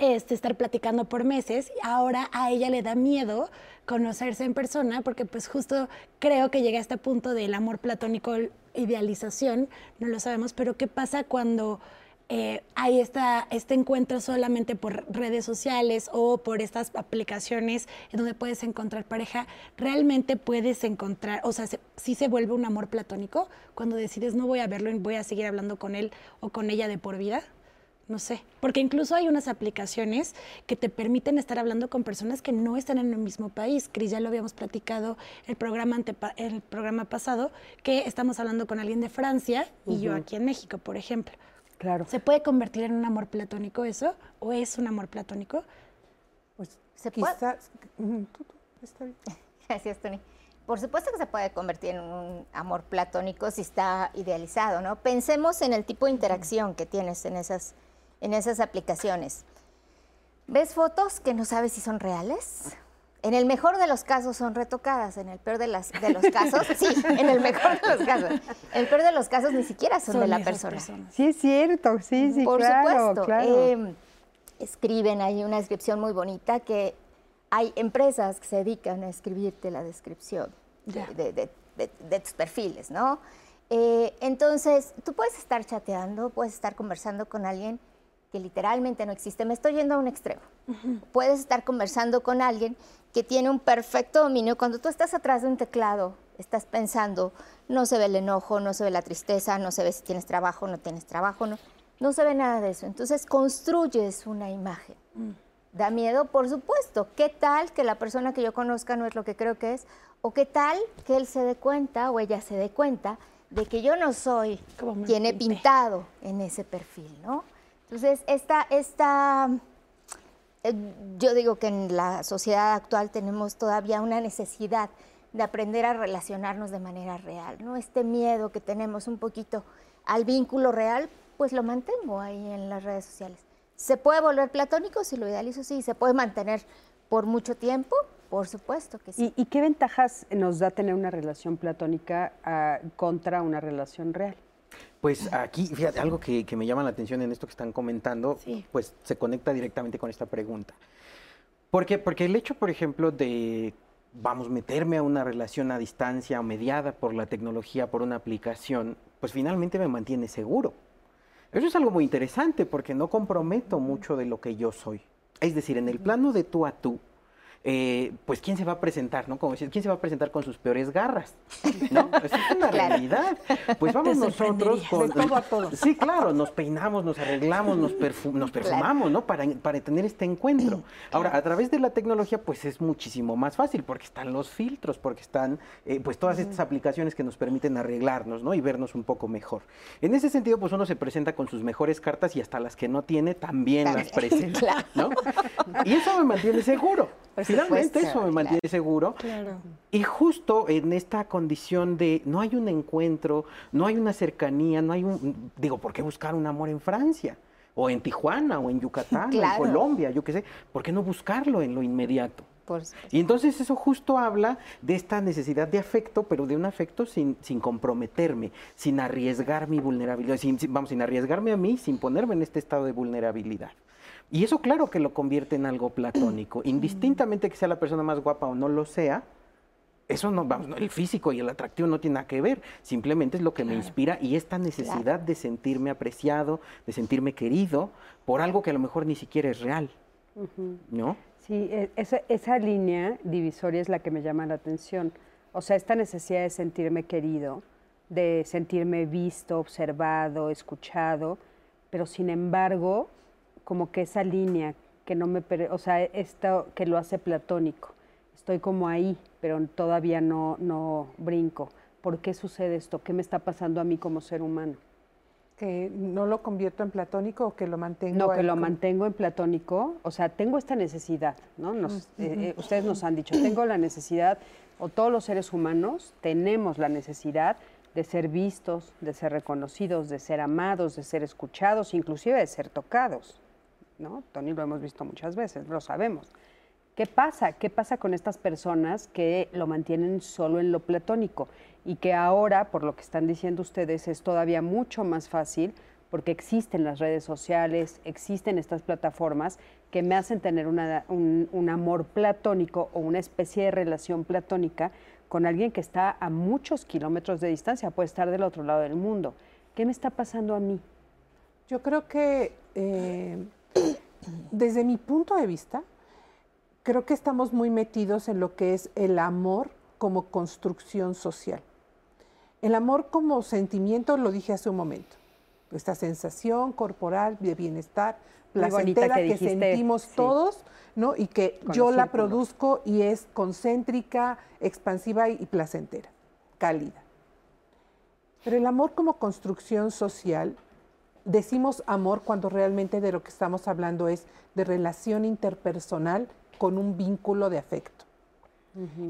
este, estar platicando por meses, ahora a ella le da miedo conocerse en persona, porque pues justo creo que llega a este punto del amor platónico, idealización, no lo sabemos, pero ¿qué pasa cuando eh, hay esta, este encuentro solamente por redes sociales o por estas aplicaciones en donde puedes encontrar pareja? ¿Realmente puedes encontrar, o sea, si se vuelve un amor platónico cuando decides no voy a verlo y voy a seguir hablando con él o con ella de por vida? No sé, porque incluso hay unas aplicaciones que te permiten estar hablando con personas que no están en el mismo país. Cris, ya lo habíamos platicado el programa, el programa pasado, que estamos hablando con alguien de Francia y yo aquí en México, por ejemplo. Claro. ¿Se puede convertir en un amor platónico eso? ¿O es un amor platónico? Pues se puede. Gracias, Tony. Por supuesto que se puede convertir en un amor platónico si está idealizado, ¿no? Pensemos en el tipo de interacción que tienes en esas en esas aplicaciones. ¿Ves fotos que no sabes si son reales? En el mejor de los casos son retocadas, en el peor de, las, de los casos, sí, en el mejor de los casos. En el peor de los casos ni siquiera son, de la persona. Sí, es cierto, sí, sí, Por supuesto. Em, escriben ahí una descripción muy bonita que hay empresas que se dedican a escribirte la descripción de, de, tus perfiles, ¿no? Eh, entonces, tú puedes estar chateando, puedes estar conversando con alguien que literalmente no existe. Me estoy yendo a un extremo. Puedes estar conversando con alguien que tiene un perfecto dominio. Cuando tú estás atrás de un teclado, estás pensando, no se ve el enojo, no se ve la tristeza, no se ve si tienes trabajo, no tienes trabajo, no, no se ve nada de eso. Entonces construyes una imagen. Mm. Da miedo, por supuesto. ¿Qué tal que la persona que yo conozca no es lo que creo que es? ¿O qué tal que él se dé cuenta o ella se dé cuenta de que yo no soy quien he pintado en ese perfil, ¿no? Entonces, esta, esta, eh, yo digo que en la sociedad actual tenemos todavía una necesidad de aprender a relacionarnos de manera real, ¿no? Este miedo que tenemos un poquito al vínculo real, pues lo mantengo ahí en las redes sociales. ¿Se puede volver platónico? Si lo idealizo, sí. ¿Se puede mantener por mucho tiempo? Por supuesto que sí. ¿Y, qué ventajas nos da tener una relación platónica ah, contra una relación real? Pues aquí, fíjate, algo que, me llama la atención en esto que están comentando, pues se conecta directamente con esta pregunta. ¿Por qué? Porque el hecho, por ejemplo, de, vamos, meterme a una relación a distancia o mediada por la tecnología, por una aplicación, pues finalmente me mantiene seguro. Eso es algo muy interesante porque no comprometo mucho de lo que yo soy. Es decir, en el plano de tú a tú, eh, pues quién se va a presentar, ¿no? Como decir, quién se va a presentar con sus peores garras, ¿no? Esa es una realidad. Pues vamos nosotros con... todo a todo. Sí, claro, nos peinamos, nos arreglamos, nos, nos perfumamos, ¿no? Para, para tener este encuentro. Ahora, a través de la tecnología, pues es muchísimo más fácil porque están los filtros, porque están, eh, pues todas estas aplicaciones que nos permiten arreglarnos, ¿no? Y vernos un poco mejor. En ese sentido, pues uno se presenta con sus mejores cartas y hasta las que no tiene también las presenta, ¿no? Y eso me mantiene seguro. Finalmente eso me mantiene seguro. Y justo en esta condición de no hay un encuentro, no hay una cercanía, no hay un... Digo, ¿por qué buscar un amor en Francia? O en Tijuana, o en Yucatán, o en Colombia, yo qué sé. ¿Por qué no buscarlo en lo inmediato? y entonces eso justo habla de esta necesidad de afecto, pero de un afecto sin, sin comprometerme, sin arriesgar mi vulnerabilidad, vamos, sin arriesgarme a mí, sin ponerme en este estado de vulnerabilidad. Y eso claro que lo convierte en algo platónico. Indistintamente que sea la persona más guapa o no lo sea, eso no, vamos, el físico y el atractivo no tiene nada que ver, simplemente es lo que me inspira y esta necesidad de sentirme apreciado, de sentirme querido por algo que a lo mejor ni siquiera es real, ¿no? Sí, e, esa, esa línea divisoria es la que me llama la atención. O sea, esta necesidad de sentirme querido, de sentirme visto, observado, escuchado, pero sin embargo como que esa línea que no me, o sea, esto que lo hace platónico. Estoy como ahí, pero todavía no, no brinco. ¿Por qué sucede esto? ¿Qué me está pasando a mí como ser humano? que no lo convierto en platónico o que lo mantengo no que lo mantengo en platónico o sea tengo esta necesidad no eh, eh, ustedes nos han dicho tengo la necesidad o todos los seres humanos tenemos la necesidad de ser vistos de ser reconocidos de ser amados de ser escuchados inclusive de ser tocados ¿no? Tony lo hemos visto muchas veces, lo sabemos. ¿Qué pasa? ¿Qué pasa con estas personas que lo mantienen solo en lo platónico y que ahora, por lo que están diciendo ustedes, es todavía mucho más fácil porque existen las redes sociales, existen estas plataformas que me hacen tener un, amor platónico o una especie de relación platónica con alguien que está a muchos kilómetros de distancia, puede estar del otro lado del mundo. ¿Qué me está pasando a mí? Yo creo que eh, desde mi punto de vista, creo que estamos muy metidos en lo que es el amor como construcción social. El amor como sentimiento, lo dije hace un momento, esta sensación corporal de bienestar, placentera que, que sentimos todos, ¿no? Y que yo la produzco y es concéntrica, expansiva y placentera, cálida. Pero el amor como construcción social decimos amor cuando realmente de lo que estamos hablando es de relación interpersonal con un vínculo de afecto.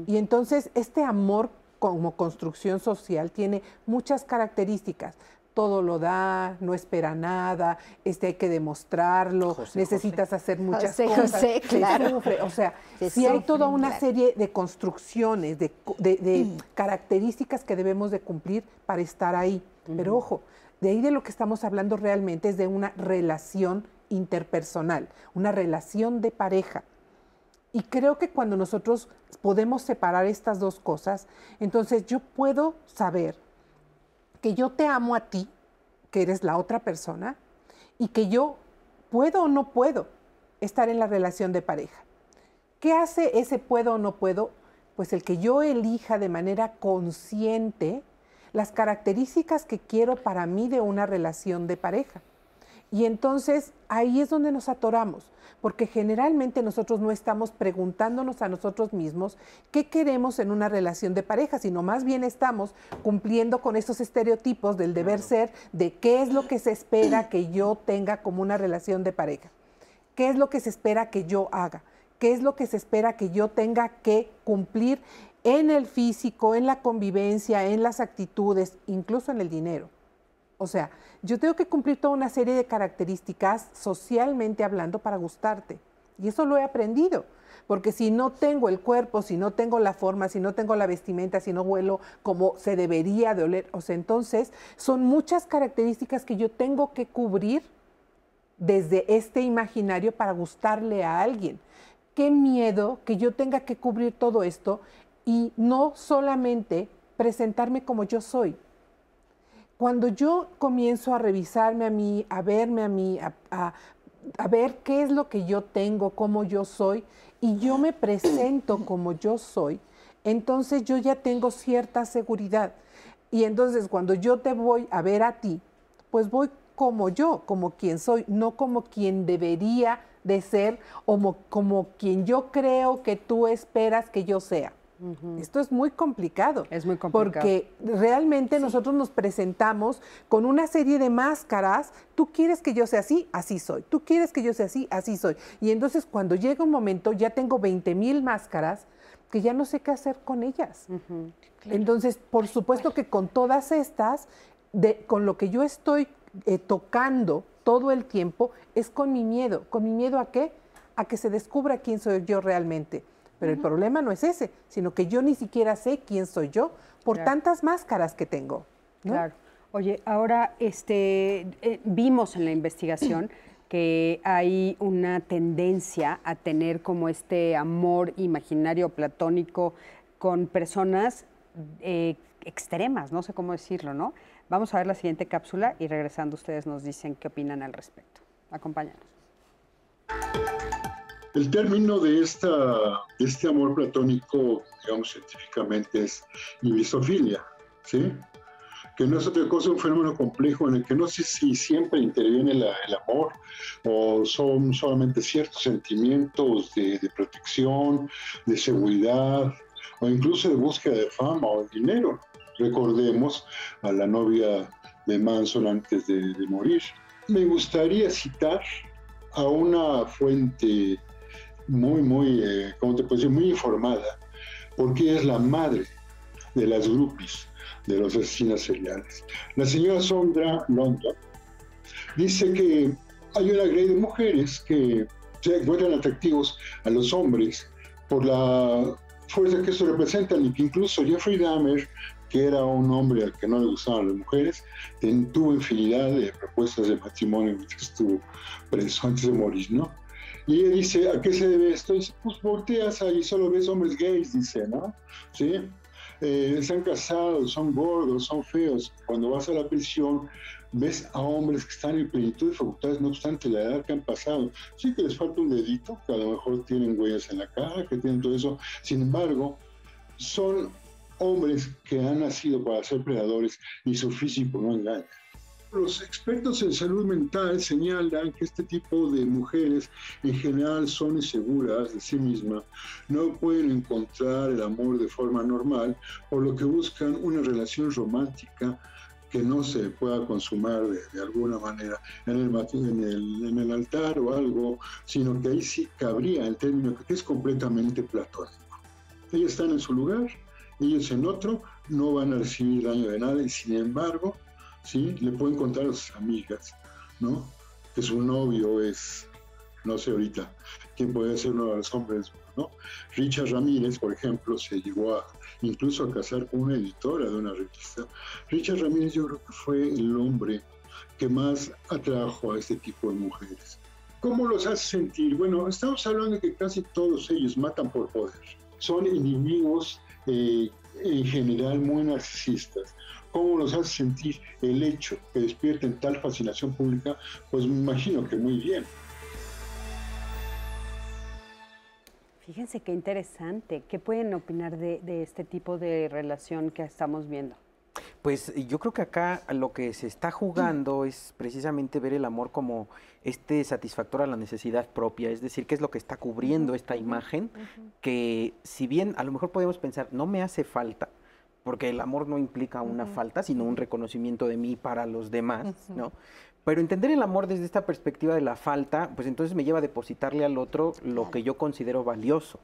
Y entonces este amor como construcción social tiene muchas características. Todo lo da, no espera nada, este hay que demostrarlo, necesitas hacer muchas cosas. claro. O sea, si hay toda una serie de construcciones, de, mm. características que debemos de cumplir para estar ahí. Pero ojo, de ahí de lo que estamos hablando realmente es de una relación interpersonal, una relación de pareja. Y creo que cuando nosotros podemos separar estas dos cosas, entonces yo puedo saber que yo te amo a ti, que eres la otra persona, y que yo puedo o no puedo estar en la relación de pareja. ¿Qué hace ese puedo o no puedo? Pues el que yo elija de manera consciente las características que quiero para mí de una relación de pareja. Y entonces ahí es donde nos atoramos, porque generalmente nosotros no estamos preguntándonos a nosotros mismos qué queremos en una relación de pareja, sino más bien estamos cumpliendo con esos estereotipos del deber ser de qué es lo que se espera que yo tenga como una relación de pareja, qué es lo que se espera que yo haga, qué es lo que se espera que yo tenga que cumplir en el físico, en la convivencia, en las actitudes, incluso en el dinero. O sea, yo tengo que cumplir toda una serie de características socialmente hablando para gustarte. Y eso lo he aprendido. Porque si no tengo el cuerpo, si no tengo la forma, si no tengo la vestimenta, si no huelo como se debería de oler, o sea, entonces son muchas características que yo tengo que cubrir desde este imaginario para gustarle a alguien. Qué miedo que yo tenga que cubrir todo esto y no solamente presentarme como yo soy, cuando yo comienzo a revisarme a mí, a verme a mí, a, ver qué es lo que yo tengo, cómo yo soy, y yo me presento como yo soy, entonces yo ya tengo cierta seguridad. Y entonces cuando yo te voy a ver a ti, pues voy como yo, como quien soy, no como quien debería de ser o como quien yo creo que tú esperas que yo sea. Esto es muy complicado. Es muy complicado. Porque realmente nosotros nos presentamos con una serie de máscaras. Tú quieres que yo sea así, así soy. Tú quieres que yo sea así, así soy. Y entonces cuando llega un momento ya tengo 20 mil máscaras que ya no sé qué hacer con ellas. Entonces, por supuesto que con todas estas, de, con lo que yo estoy eh, tocando todo el tiempo, es con mi miedo. ¿Con mi miedo a qué? A que se descubra quién soy yo realmente. Pero el problema no es ese, sino que yo ni siquiera sé quién soy yo por tantas máscaras que tengo. Claro. Oye, ahora este, eh, vimos en la investigación que hay una tendencia a tener como este amor imaginario platónico con personas eh, extremas, no sé cómo decirlo, ¿no? Vamos a ver la siguiente cápsula y regresando ustedes nos dicen qué opinan al respecto. Acompáñanos. El término de, esta, este amor platónico, digamos científicamente, es ibisofilia, ¿sí? que no es otra cosa, un fenómeno complejo en el que no sé si siempre interviene el amor o son solamente ciertos sentimientos de, de, protección, de seguridad o incluso de búsqueda de fama o de dinero. Recordemos a la novia de Manson antes de, de morir. Me gustaría citar a una fuente muy, muy, eh, ¿cómo te puedo decir? Muy informada, porque es la madre de las groupies, de los asesinos seriales. La señora Sondra London dice que hay una gran de mujeres que se encuentran atractivos a los hombres por la fuerza que eso representa y que incluso Jeffrey Dahmer, que era un hombre al que no le gustaban las mujeres, tuvo infinidad de propuestas de matrimonio mientras estuvo preso antes de morir, ¿no? Y ella dice, ¿a qué se debe esto? Dice, pues volteas ahí y solo ves hombres gays, dice, ¿no? ¿Sí? Eh, están casados, son gordos, son feos. Cuando vas a la prisión, ves a hombres que están en plenitud de facultades, no obstante la edad que han pasado. Sí que les falta un dedito, que a lo mejor tienen huellas en la cara, que tienen todo eso. Sin embargo, son hombres que han nacido para ser predadores y su físico no engaña. Los expertos en salud mental señalan que este tipo de mujeres en general son inseguras de sí mismas, no pueden encontrar el amor de forma normal, por lo que buscan una relación romántica que no se pueda consumar de, alguna manera en el, en, el, altar o algo, sino que ahí sí cabría el término que es completamente platónico. Ellos están en su lugar, ellos en otro, no van a recibir daño de nada y sin embargo ¿sí? Le pueden contar a sus amigas, ¿no? Que su novio es, no sé ahorita, quién puede ser uno de los hombres, ¿no? Richard Ramírez, por ejemplo, se llegó a, incluso a casar con una editora de una revista. Richard Ramírez yo creo que fue el hombre que más atrajo a este tipo de mujeres. ¿Cómo los hace sentir? Bueno, estamos hablando de que casi todos ellos matan por poder. Son individuos eh, en general muy narcisistas cómo los hace sentir el hecho que despierten tal fascinación pública, pues me imagino que muy bien. Fíjense qué interesante. ¿Qué pueden opinar de, de este tipo de relación que estamos viendo? Pues yo creo que acá lo que se está jugando es precisamente ver el amor como este satisfactor a la necesidad propia, es decir, qué es lo que está cubriendo esta imagen, que si bien a lo mejor podemos pensar, no me hace falta, porque el amor no implica una falta, sino un reconocimiento de mí para los demás, ¿no? Pero entender el amor desde esta perspectiva de la falta, pues entonces me lleva a depositarle al otro lo que yo considero valioso.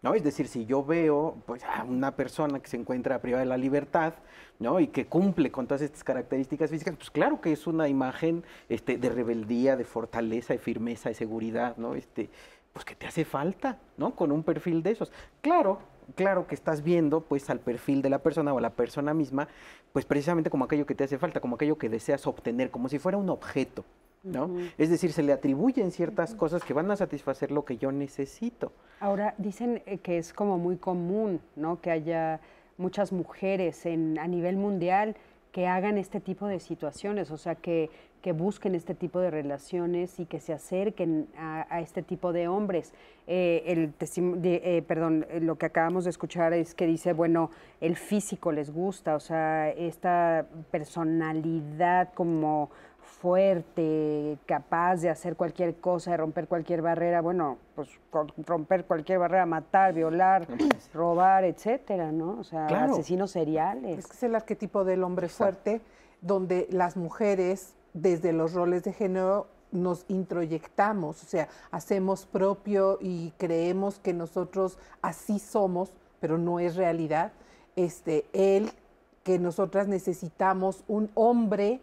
¿No? Es decir, si yo veo pues, a una persona que se encuentra privada de la libertad ¿no? y que cumple con todas estas características físicas, pues claro que es una imagen este, de rebeldía, de fortaleza, de firmeza, de seguridad, ¿no? Este, pues que te hace falta, ¿no? Con un perfil de esos. Claro, claro que estás viendo pues al perfil de la persona o a la persona misma, pues precisamente como aquello que te hace falta, como aquello que deseas obtener, como si fuera un objeto, ¿no? Es decir, se le atribuyen ciertas cosas que van a satisfacer lo que yo necesito. Ahora, dicen eh, que es como muy común, ¿no? Que haya muchas mujeres en, a nivel mundial que hagan este tipo de situaciones, o sea, que, que busquen este tipo de relaciones y que se acerquen a, este tipo de hombres. Eh, el eh, perdón, lo que acabamos de escuchar es que dice, bueno, el físico les gusta, o sea, esta personalidad como fuerte, capaz de hacer cualquier cosa, de romper cualquier barrera, bueno, pues romper cualquier barrera, matar, violar, robar, etcétera, ¿no? O sea, asesinos seriales. Es que es el arquetipo del hombre fuerte, donde las mujeres, desde los roles de género, nos introyectamos, o sea, hacemos propio y creemos que nosotros así somos, pero no es realidad. Este, él, que nosotras necesitamos un hombre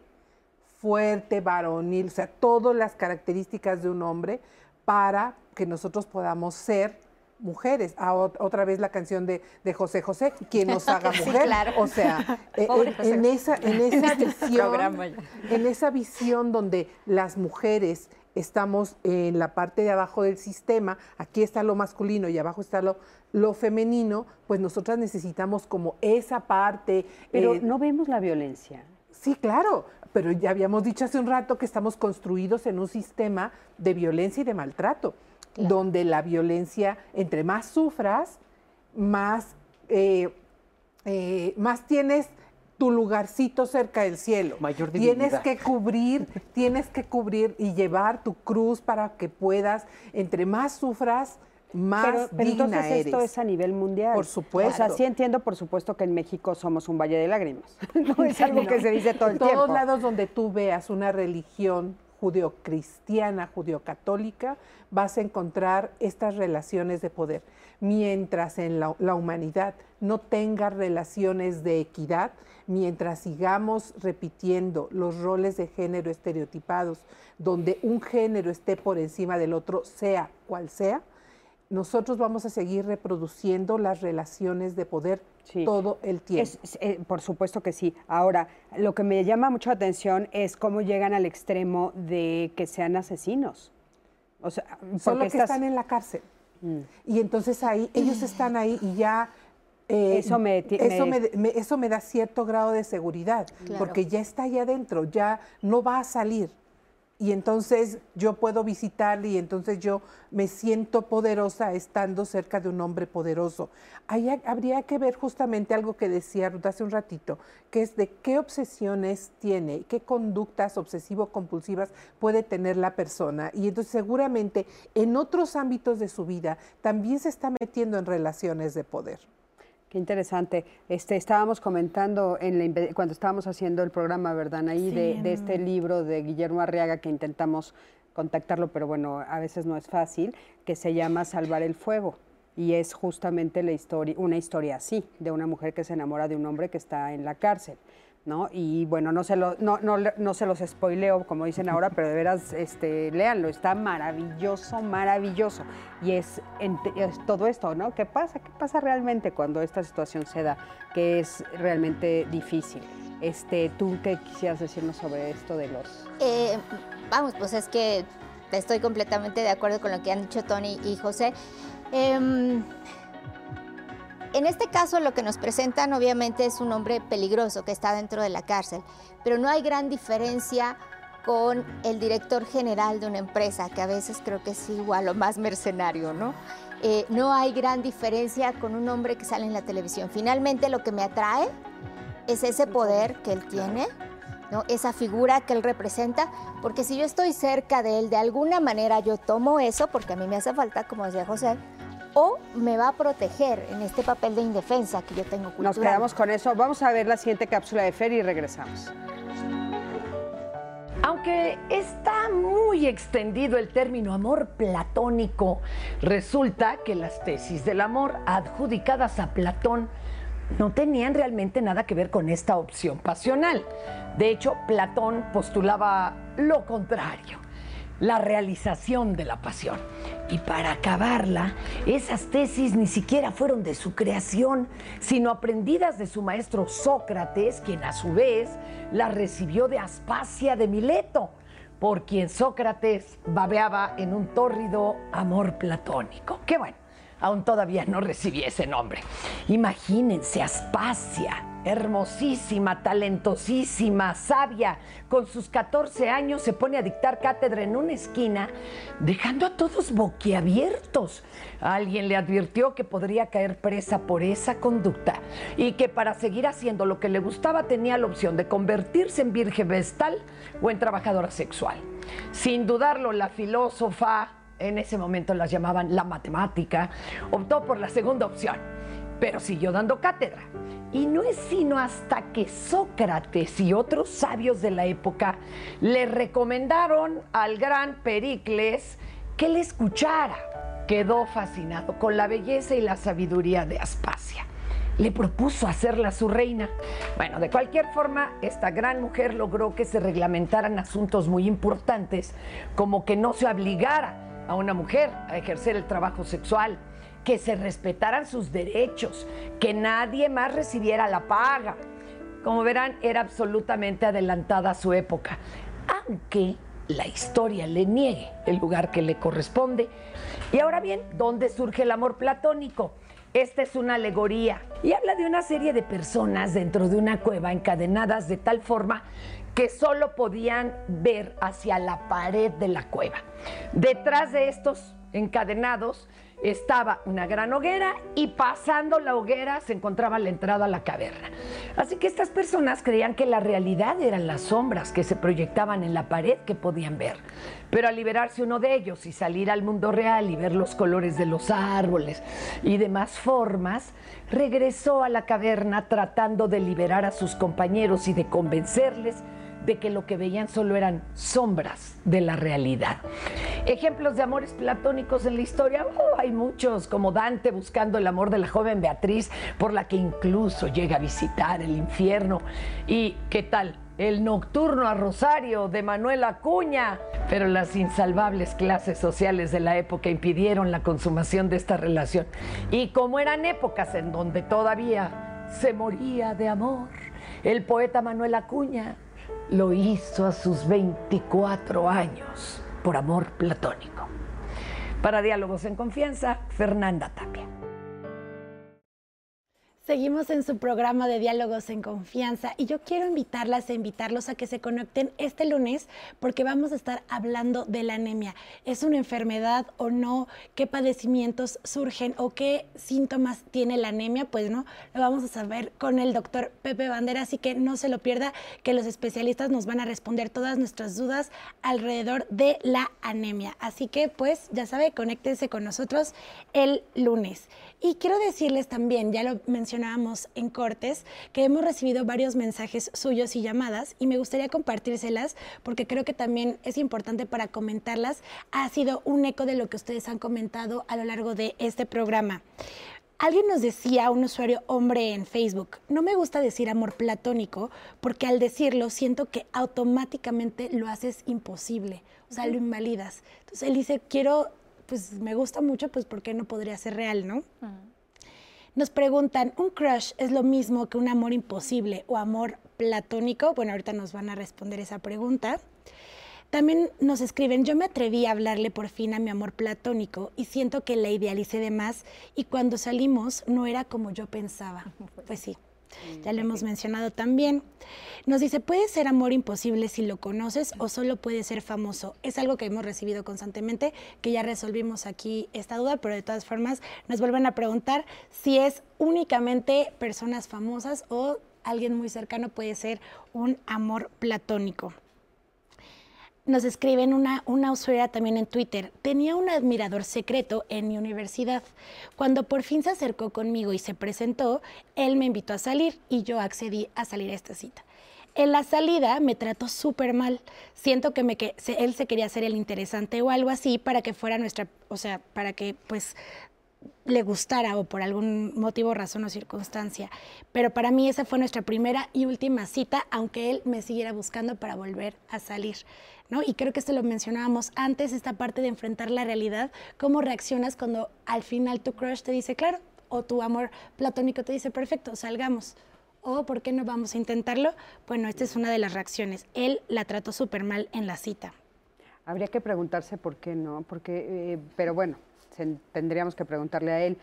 fuerte, varonil, o sea, todas las características de un hombre para que nosotros podamos ser mujeres. Ah, otra vez la canción de, José José, quien nos haga mujer. O sea, eh, en, esa, en esa visión, en esa visión donde las mujeres estamos en la parte de abajo del sistema, aquí está lo masculino y abajo está lo, lo femenino, pues nosotras necesitamos como esa parte. Pero eh, no vemos la violencia. Sí, claro pero ya habíamos dicho hace un rato que estamos construidos en un sistema de violencia y de maltrato, donde la violencia, entre más sufras, más, eh, eh, más tienes tu lugarcito cerca del cielo. Mayor Tienes que cubrir, tienes que cubrir y llevar tu cruz para que puedas, entre más sufras, más pero, entonces esto es a nivel mundial. Por supuesto. O sea, sí entiendo, por supuesto, que en México somos un valle de lágrimas. no es algo que se dice todo el tiempo. En todos lados donde tú veas una religión judeocristiana, judeocatólica, vas a encontrar estas relaciones de poder. Mientras en la, la humanidad no tenga relaciones de equidad, mientras sigamos repitiendo los roles de género estereotipados, donde un género esté por encima del otro, sea cual sea, nosotros vamos a seguir reproduciendo las relaciones de poder todo el tiempo. Eh, por supuesto que sí. Ahora, lo que me llama mucho la atención es cómo llegan al extremo de que sean asesinos. O sea, Son los que están en la cárcel. Mm. Y entonces ahí, ellos están ahí y ya... Eh, eso, me, eso, me, eso me da cierto grado de seguridad, porque ya está ahí adentro, ya no va a salir y entonces yo puedo visitarle y entonces yo me siento poderosa estando cerca de un hombre poderoso. Ahí habría que ver justamente algo que decía Ruth hace un ratito, que es de qué obsesiones tiene, qué conductas obsesivo-compulsivas puede tener la persona. Y entonces seguramente en otros ámbitos de su vida también se está metiendo en relaciones de poder. Qué interesante. Este, estábamos comentando en cuando estábamos haciendo el programa, ¿verdad? Ahí de, este libro de Guillermo Arriaga que intentamos contactarlo, pero bueno, a veces no es fácil, que se llama Salvar el Fuego. Y es justamente la historia, una historia así, de una mujer que se enamora de un hombre que está en la cárcel. ¿No? Y bueno, no se, lo, no, no, no, se los spoileo, como dicen ahora, pero de veras, este, léanlo, está maravilloso, maravilloso. Y es, todo esto, ¿no? ¿Qué pasa? ¿Qué pasa realmente cuando esta situación se da? Que es realmente difícil. Este, ¿Tú qué quisieras decirnos sobre esto de los...? Eh, vamos, pues es que estoy completamente de acuerdo con lo que han dicho Tony y José. Em, en este caso lo que nos presentan obviamente es un hombre peligroso que está dentro de la cárcel, pero no hay gran diferencia con el director general de una empresa, que a veces creo que es igual o más mercenario, ¿no? Eh, no hay gran diferencia con un hombre que sale en la televisión. Finalmente lo que me atrae es ese poder que él tiene, ¿no? esa figura que él representa, porque si yo estoy cerca de él, de alguna manera yo tomo eso, porque a mí me hace falta, como decía José, o me va a proteger en este papel de indefensa que yo tengo cultural. Nos quedamos con eso. Vamos a ver la siguiente cápsula de Fer y regresamos. Aunque está muy extendido el término amor platónico, resulta que las tesis del amor adjudicadas a Platón no tenían realmente nada que ver con esta opción pasional. De hecho, Platón postulaba lo contrario la realización de la pasión. Y para acabarla, esas tesis ni siquiera fueron de su creación, sino aprendidas de su maestro Sócrates, quien a su vez las recibió de Aspasia de Mileto, por quien Sócrates babeaba en un tórrido amor platónico. Qué bueno aún todavía no recibí ese nombre. Imagínense, Aspasia, hermosísima, talentosísima, sabia, con sus 14 años se pone a dictar cátedra en una esquina, dejando a todos boquiabiertos. Alguien le advirtió que podría caer presa por esa conducta y que para seguir haciendo lo que le gustaba tenía la opción de convertirse en virgen vestal o en trabajadora sexual. Sin dudarlo, la filósofa en ese momento las llamaban la matemática, optó por la segunda opción, pero siguió dando cátedra. Y no es sino hasta que Sócrates y otros sabios de la época le recomendaron al gran Pericles que le escuchara. Quedó fascinado con la belleza y la sabiduría de Aspasia. Le propuso hacerla su reina. Bueno, de cualquier forma, esta gran mujer logró que se reglamentaran asuntos muy importantes, como que no se obligara a una mujer a ejercer el trabajo sexual, que se respetaran sus derechos, que nadie más recibiera la paga. Como verán, era absolutamente adelantada su época, aunque la historia le niegue el lugar que le corresponde. Y ahora bien, ¿dónde surge el amor platónico? Esta es una alegoría y habla de una serie de personas dentro de una cueva encadenadas de tal forma que solo podían ver hacia la pared de la cueva. Detrás de estos encadenados estaba una gran hoguera y pasando la hoguera se encontraba la entrada a la caverna. Así que estas personas creían que la realidad eran las sombras que se proyectaban en la pared que podían ver. Pero al liberarse uno de ellos y salir al mundo real y ver los colores de los árboles y demás formas, regresó a la caverna tratando de liberar a sus compañeros y de convencerles de que lo que veían solo eran sombras de la realidad. Ejemplos de amores platónicos en la historia, oh, hay muchos, como Dante buscando el amor de la joven Beatriz, por la que incluso llega a visitar el infierno. ¿Y qué tal? El nocturno a Rosario de Manuel Acuña. Pero las insalvables clases sociales de la época impidieron la consumación de esta relación. Y como eran épocas en donde todavía se moría de amor, el poeta Manuel Acuña lo hizo a sus 24 años por amor platónico. Para Diálogos en Confianza, Fernanda Tapia. Seguimos en su programa de diálogos en confianza y yo quiero invitarlas e invitarlos a que se conecten este lunes porque vamos a estar hablando de la anemia. ¿Es una enfermedad o no? ¿Qué padecimientos surgen o qué síntomas tiene la anemia? Pues no, lo vamos a saber con el doctor Pepe Bandera, así que no se lo pierda que los especialistas nos van a responder todas nuestras dudas alrededor de la anemia. Así que pues ya sabe, conéctense con nosotros el lunes. Y quiero decirles también, ya lo mencionábamos en cortes, que hemos recibido varios mensajes suyos y llamadas y me gustaría compartírselas porque creo que también es importante para comentarlas. Ha sido un eco de lo que ustedes han comentado a lo largo de este programa. Alguien nos decía, un usuario hombre en Facebook, no me gusta decir amor platónico porque al decirlo siento que automáticamente lo haces imposible, o sea, lo invalidas. Entonces él dice, quiero pues me gusta mucho, pues ¿por qué no podría ser real, no? Nos preguntan, ¿un crush es lo mismo que un amor imposible o amor platónico? Bueno, ahorita nos van a responder esa pregunta. También nos escriben, yo me atreví a hablarle por fin a mi amor platónico y siento que la idealicé de más y cuando salimos no era como yo pensaba. Pues sí, ya lo hemos mencionado también. Nos dice, ¿puede ser amor imposible si lo conoces o solo puede ser famoso? Es algo que hemos recibido constantemente, que ya resolvimos aquí esta duda, pero de todas formas nos vuelven a preguntar si es únicamente personas famosas o alguien muy cercano puede ser un amor platónico nos escriben una, una usuaria también en Twitter. Tenía un admirador secreto en mi universidad. Cuando por fin se acercó conmigo y se presentó, él me invitó a salir y yo accedí a salir a esta cita. En la salida me trató súper mal. Siento que, que él se quería hacer el interesante o algo así para que fuera nuestra, o sea, para que pues le gustara o por algún motivo, razón o circunstancia. Pero para mí esa fue nuestra primera y última cita, aunque él me siguiera buscando para volver a salir. ¿no? Y creo que esto lo mencionábamos antes, esta parte de enfrentar la realidad, cómo reaccionas cuando al final tu crush te dice, claro, o tu amor platónico te dice, perfecto, salgamos. O, ¿por qué no vamos a intentarlo? Bueno, esta es una de las reacciones. Él la trató súper mal en la cita. Habría que preguntarse por qué no, porque, eh, pero bueno, tendríamos que preguntarle a él,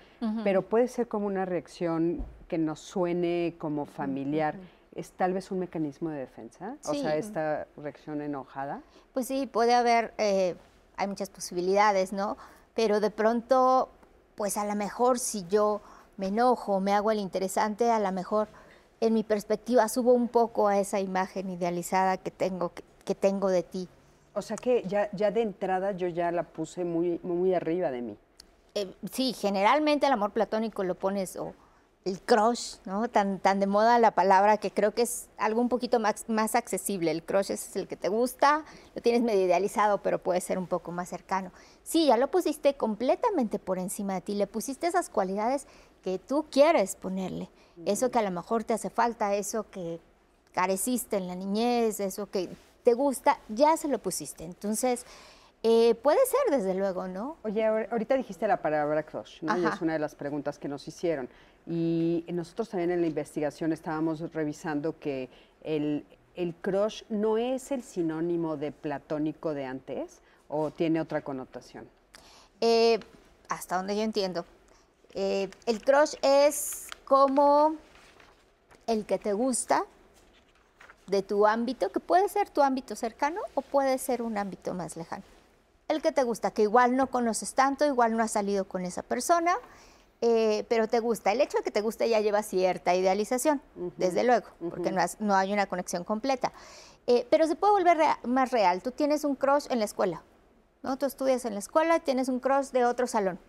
pero puede ser como una reacción que nos suene como familiar es tal vez un mecanismo de defensa, o sea, esta reacción enojada. Pues sí, puede haber, eh, hay muchas posibilidades, ¿no? Pero de pronto, pues a lo mejor si yo me enojo, me hago el interesante, a lo mejor en mi perspectiva subo un poco a esa imagen idealizada que tengo, que, tengo de ti. O sea que ya, ya de entrada yo ya la puse muy, muy arriba de mí. Eh, sí, generalmente el amor platónico lo pones o el crush, ¿no? Tan, tan de moda la palabra que creo que es algo un poquito más, más accesible. El crush es el que te gusta, lo tienes medio idealizado, pero puede ser un poco más cercano. Sí, ya lo pusiste completamente por encima de ti, le pusiste esas cualidades que tú quieres ponerle, eso que a lo mejor te hace falta, eso que careciste en la niñez, eso que te gusta, ya se lo pusiste. Entonces, eh, puede ser, desde luego, ¿no? Oye, ahorita dijiste la palabra crush, ¿no? Y es una de las preguntas que nos hicieron. Y nosotros también en la investigación estábamos revisando que el, crush no es el sinónimo de platónico de antes o tiene otra connotación. Eh, hasta donde yo entiendo. Eh, el crush es como el que te gusta de tu ámbito, que puede ser tu ámbito cercano o puede ser un ámbito más lejano. El que te gusta, que igual no conoces tanto, igual no has salido con esa persona, eh, pero te gusta. El hecho de que te guste ya lleva cierta idealización, desde luego, porque no, hay una conexión completa. Eh, pero se puede volver más real. Tú tienes un crush en la escuela, ¿no? Tú estudias en la escuela, tienes un crush de otro salón,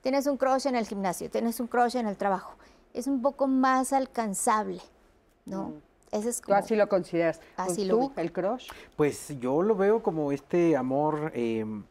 tienes un crush en el gimnasio, tienes un crush en el trabajo. Es un poco más alcanzable, ¿no? Ese es ¿Tú así lo consideras? Así ¿Tú, el crush? Pues yo lo veo como este amor em,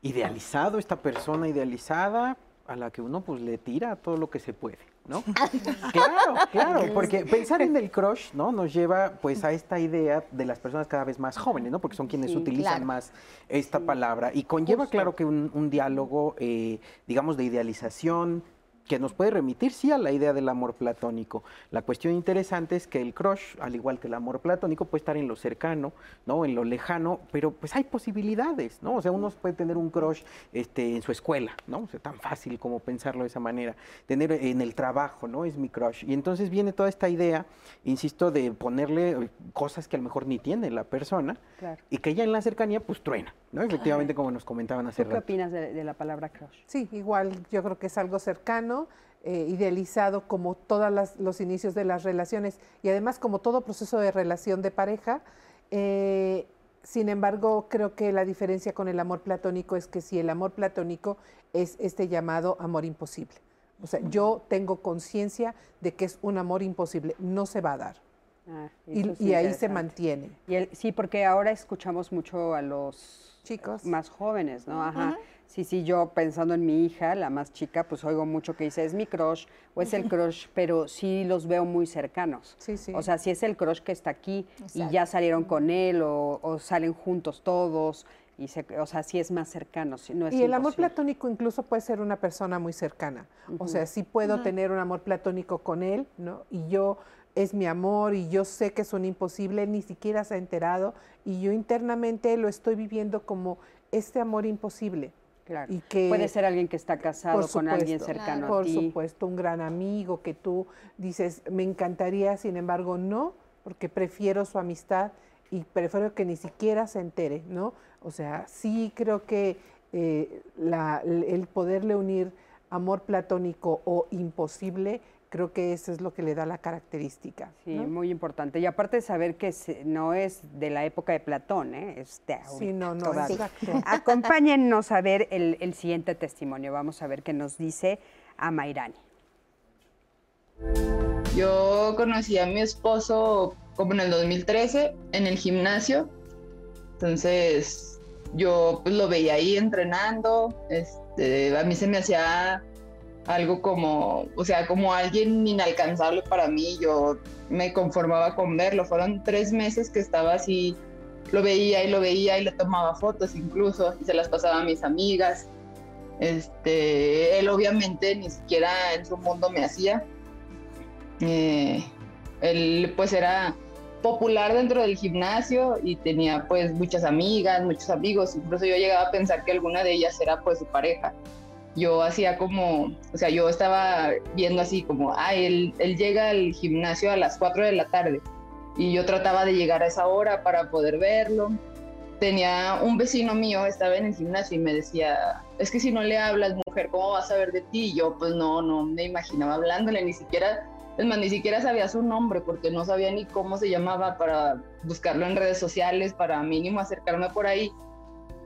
idealizado, esta persona idealizada, a la que uno pues le tira todo lo que se puede, ¿no? claro, claro, porque pensar en el crush, ¿no? Nos lleva pues a esta idea de las personas cada vez más jóvenes, ¿no? Porque son quienes utilizan más esta palabra y conlleva, claro, que un, diálogo, eh, digamos, de idealización, que nos puede remitir, sí, a la idea del amor platónico. La cuestión interesante es que el crush, al igual que el amor platónico, puede estar en lo cercano, ¿no? En lo lejano, pero pues hay posibilidades, ¿no? O sea, uno puede tener un crush este, en su escuela, ¿no? O sea, tan fácil como pensarlo de esa manera. Tener en el trabajo, ¿no? Es mi crush. Y entonces viene toda esta idea, insisto, de ponerle cosas que a lo mejor ni tiene la persona y que ella en la cercanía, pues truena, ¿no? Efectivamente, como nos comentaban hace ¿Qué opinas de la palabra crush? Sí, igual yo creo que es algo cercano eh, idealizado como todos los inicios de las relaciones y además como todo proceso de relación de pareja. Eh, sin embargo, creo que la diferencia con el amor platónico es que si el amor platónico es este llamado amor imposible. O sea, yo tengo conciencia de que es un amor imposible, no se va a dar. Ah, y, ahí se mantiene. Y sí, porque ahora escuchamos mucho a los chicos más jóvenes, ¿no? Ajá. Sí, sí, yo pensando en mi hija, la más chica, pues oigo mucho que dice, es mi crush o es el crush, pero sí los veo muy cercanos. Sí, sí. O sea, si es el crush que está aquí y ya salieron con él o, salen juntos todos, y se, o sea, sí es más cercano. No es y el amor platónico incluso puede ser una persona muy cercana. O sea, sí puedo tener un amor platónico con él, ¿no? Y yo es mi amor y yo sé que es un imposible, ni siquiera se ha enterado y yo internamente lo estoy viviendo como este amor imposible. Claro. Y que, Puede ser alguien que está casado con alguien cercano a ti. Por supuesto, un gran amigo que tú dices, me encantaría, sin embargo, no, porque prefiero su amistad y prefiero que ni siquiera se entere, ¿no? O sea, sí creo que eh, el poderle unir amor platónico o imposible creo que eso es lo que le da la característica. Sí, muy importante. Y aparte de saber que no es de la época de Platón, ¿eh? es de Sí, no, no, exacto. Acompáñennos a ver el, siguiente testimonio. Vamos a ver qué nos dice Amairani. Yo conocí a mi esposo como en el 2013 en el gimnasio. Entonces yo pues, lo veía ahí entrenando. Este, a mí se me hacía algo como, o sea, como alguien inalcanzable para mí. Yo me conformaba con verlo. Fueron tres meses que estaba así, lo veía y lo veía y le tomaba fotos incluso y se las pasaba a mis amigas. Este, él obviamente ni siquiera en su mundo me hacía. Eh, él pues era popular dentro del gimnasio y tenía pues muchas amigas, muchos amigos. Incluso yo llegaba a pensar que alguna de ellas era pues su pareja yo hacía como, o sea, yo estaba viendo así como, ah, él, él llega al gimnasio a las 4 de la tarde y yo trataba de llegar a esa hora para poder verlo. Tenía un vecino mío, estaba en el gimnasio y me decía, es que si no le hablas, mujer, ¿cómo vas a ver de ti? Y yo pues no, no me imaginaba hablándole, ni siquiera, es más, ni siquiera sabía su nombre porque no sabía ni cómo se llamaba para buscarlo en redes sociales, para mínimo acercarme por ahí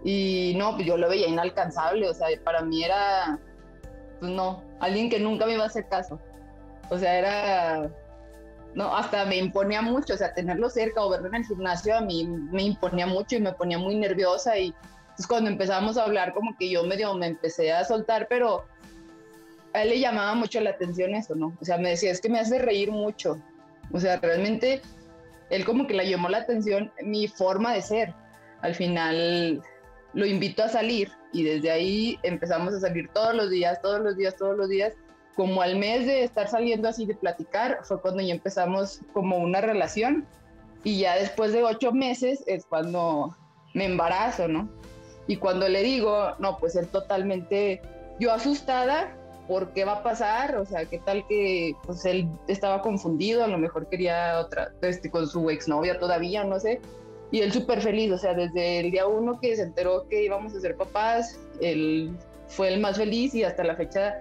y no, pues yo lo veía inalcanzable, o sea, para mí era, pues no, alguien que nunca me iba a hacer caso. O sea, era, no, hasta me imponía mucho, o sea, tenerlo cerca o verlo en el gimnasio a mí me imponía mucho y me ponía muy nerviosa y entonces cuando empezamos a hablar como que yo medio me empecé a soltar, pero a él le llamaba mucho la atención eso, ¿no? O sea, me decía, es que me hace reír mucho. O sea, realmente él como que le llamó la atención mi forma de ser. Al final lo invito a salir y desde ahí empezamos a salir todos los días, todos los días, todos los días. Como al mes de estar saliendo así de platicar, fue cuando ya empezamos como una relación y ya después de ocho meses es cuando me embarazo, ¿no? Y cuando le digo, no, pues él totalmente, yo asustada, ¿por qué va a pasar? O sea, ¿qué tal que pues él estaba confundido? A lo mejor quería otra, este, con su exnovia todavía, no sé y él súper feliz, o sea, desde el día uno que se enteró que íbamos a ser papás, él fue el más feliz y hasta la fecha,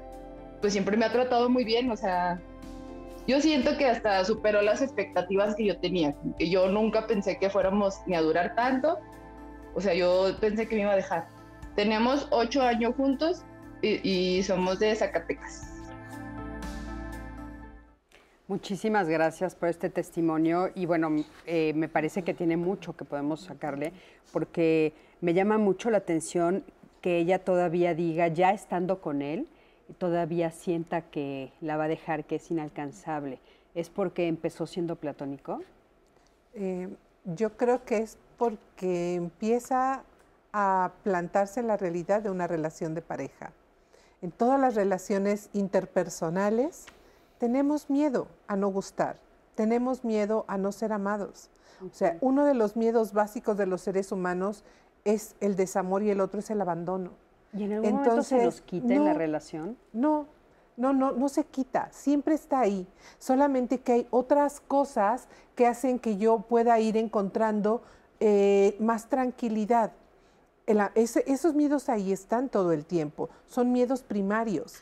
pues siempre me ha tratado muy bien, o sea, yo siento que hasta superó las expectativas que yo tenía, que yo nunca pensé que fuéramos ni a durar tanto, o sea, yo pensé que me iba a dejar. Tenemos ocho años juntos y, y somos de Zacatecas. Muchísimas gracias por este testimonio y bueno, eh, me parece que tiene mucho que podemos sacarle porque me llama mucho la atención que ella todavía diga, ya estando con él, todavía sienta que la va a dejar, que es inalcanzable. ¿Es porque empezó siendo platónico? Eh, yo creo que es porque empieza a plantarse la realidad de una relación de pareja. En todas las relaciones interpersonales, tenemos miedo a no gustar, tenemos miedo a no ser amados. O sea, uno de los miedos básicos de los seres humanos es el desamor y el otro es el abandono. ¿Y en algún Entonces, momento se nos quita en la relación? No, no, no, no se quita, siempre está ahí. Solamente que hay otras cosas que hacen que yo pueda ir encontrando eh, más tranquilidad. esos miedos ahí están todo el tiempo, son miedos primarios,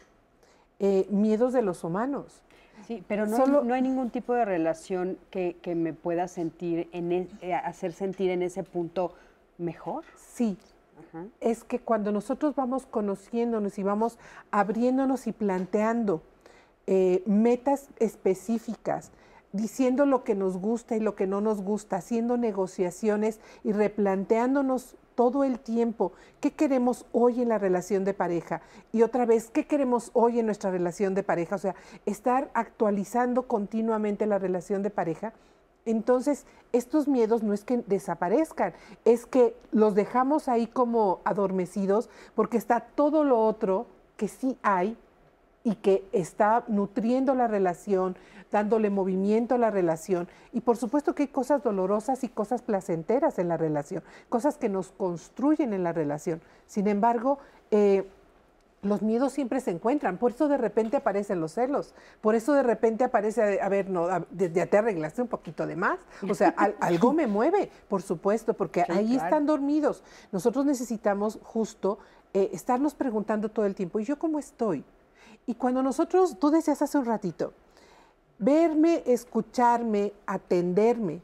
eh, miedos de los humanos. Sí, pero no, no hay ningún tipo de relación que, me pueda sentir, en e, eh, hacer sentir en ese punto mejor. Sí. Es que cuando nosotros vamos conociéndonos y vamos abriéndonos y planteando eh, metas específicas, diciendo lo que nos gusta y lo que no nos gusta, haciendo negociaciones y replanteándonos todo el tiempo. Qué queremos hoy en la relación de pareja y otra vez qué queremos hoy en nuestra relación de pareja, o sea, estar actualizando continuamente la relación de pareja. Entonces, estos miedos no es que desaparezcan, es que los dejamos ahí como adormecidos porque está todo lo otro que sí hay y que está nutriendo la relación, dándole movimiento a la relación. Y por supuesto que hay cosas dolorosas y cosas placenteras en la relación, cosas que nos construyen en la relación. Sin embargo, eh, los miedos siempre se encuentran, por eso de repente aparecen los celos, por eso de repente aparece, a ver, no, ya te arreglaste un poquito de más, o sea, algo me mueve, por supuesto, porque ahí están dormidos. Nosotros necesitamos justo eh, estarnos preguntando todo el tiempo, ¿y yo cómo estoy? Y cuando nosotros, tú decías hace un ratito, verme, escucharme, atenderme,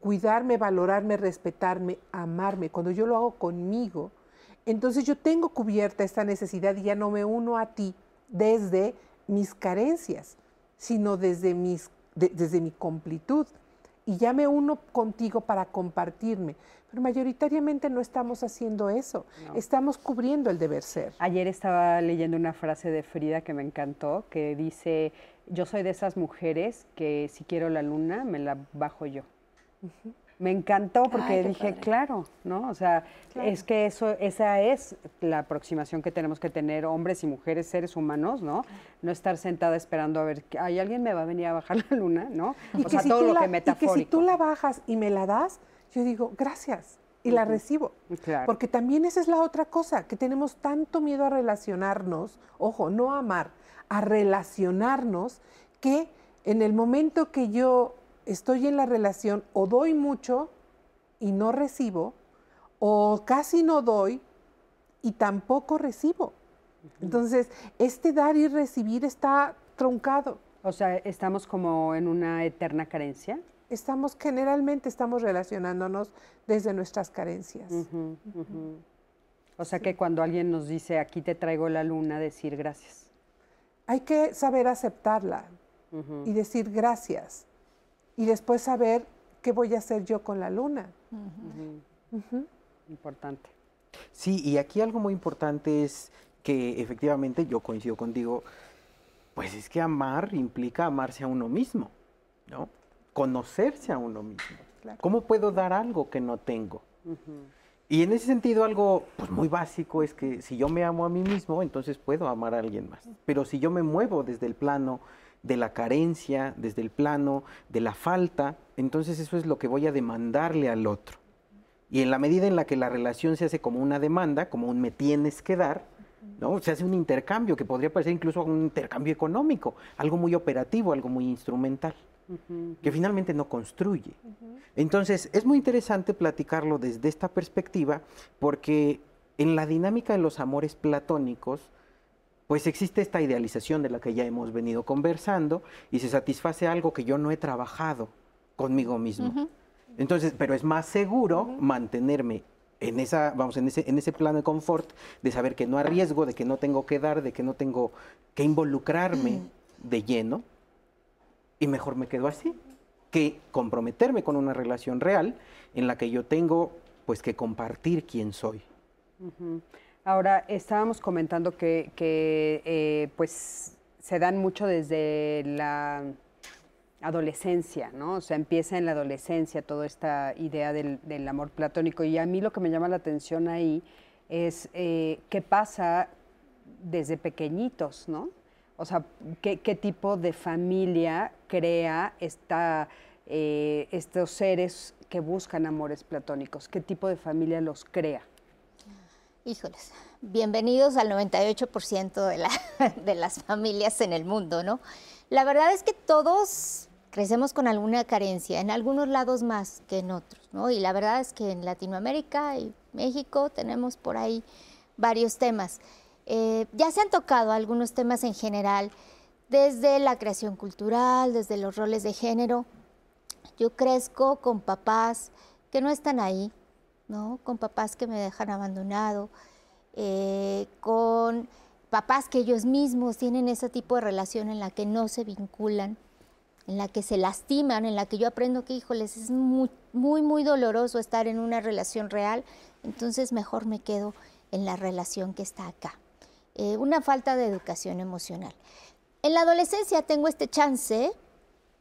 cuidarme, valorarme, respetarme, amarme, cuando yo lo hago conmigo, entonces yo tengo cubierta esta necesidad y ya no me uno a ti desde mis carencias, sino desde, mis, desde mi completud. Y ya me uno contigo para compartirme. Pero mayoritariamente no estamos haciendo eso. Estamos cubriendo el deber ser. Ayer estaba leyendo una frase de Frida que me encantó, que dice, yo soy de esas mujeres que si quiero la luna, me la bajo yo me encantó porque dije, claro, ¿no? O sea, es que eso, esa es la aproximación que tenemos que tener hombres y mujeres, seres humanos, ¿no? No estar sentada esperando a ver, ¿hay alguien me va a venir a bajar la luna, ¿no? o sea, todo lo que metafórico. Y que si tú la bajas y me la das, yo digo, gracias, y la recibo. Porque también esa es la otra cosa, que tenemos tanto miedo a relacionarnos, ojo, no a amar, a relacionarnos, que en el momento que yo estoy en la relación o doy mucho y no recibo, o casi no doy y tampoco recibo. Entonces, este dar y recibir está truncado. O sea, estamos como en una eterna carencia. Estamos, generalmente estamos relacionándonos desde nuestras carencias. O sea que cuando alguien nos dice, aquí te traigo la luna, decir gracias. Hay que saber aceptarla y decir gracias y después saber qué voy a hacer yo con la luna. Importante. Sí, y aquí algo muy importante es que efectivamente yo coincido contigo, pues es que amar implica amarse a uno mismo, ¿no? Conocerse a uno mismo. ¿Cómo puedo dar algo que no tengo? Y en ese sentido algo pues, muy básico es que si yo me amo a mí mismo, entonces puedo amar a alguien más. Pero si yo me muevo desde el plano de la carencia, desde el plano de la falta, entonces eso es lo que voy a demandarle al otro. Y en la medida en la que la relación se hace como una demanda, como un me tienes que dar, ¿no? Se hace un intercambio que podría parecer incluso un intercambio económico, algo muy operativo, algo muy instrumental, que finalmente no construye. Entonces, es muy interesante platicarlo desde esta perspectiva porque en la dinámica de los amores platónicos, pues existe esta idealización de la que ya hemos venido conversando y se satisface algo que yo no he trabajado conmigo mismo. Entonces, pero es más seguro mantenerme en esa, vamos, en ese, en ese plano de confort, de saber que no arriesgo, de que no tengo que dar, de que no tengo que involucrarme de lleno, y mejor me quedo así, que comprometerme con una relación real en la que yo tengo pues que compartir quién soy. Ahora, estábamos comentando que, eh, pues se dan mucho desde la adolescencia, ¿no? O sea, empieza en la adolescencia toda esta idea del, amor platónico. Y a mí lo que me llama la atención ahí es eh, qué pasa desde pequeñitos, ¿no? O sea, qué, tipo de familia crea esta, eh, estos seres que buscan amores platónicos, qué tipo de familia los crea. Híjoles, bienvenidos al 98% de, la, de las familias en el mundo, ¿no? La verdad es que todos crecemos con alguna carencia, en algunos lados más que en otros, ¿no? Y la verdad es que en Latinoamérica y México tenemos por ahí varios temas. Eh, ya se han tocado algunos temas en general, desde la creación cultural, desde los roles de género. Yo crezco con papás que no están ahí, con papás que me dejan abandonado, eh, con papás que ellos mismos tienen ese tipo de relación en la que no se vinculan, en la que se lastiman, en la que yo aprendo que, híjoles, es muy, muy, muy doloroso estar en una relación real, entonces mejor me quedo en la relación que está acá. Eh, una falta de educación emocional. En la adolescencia tengo este chance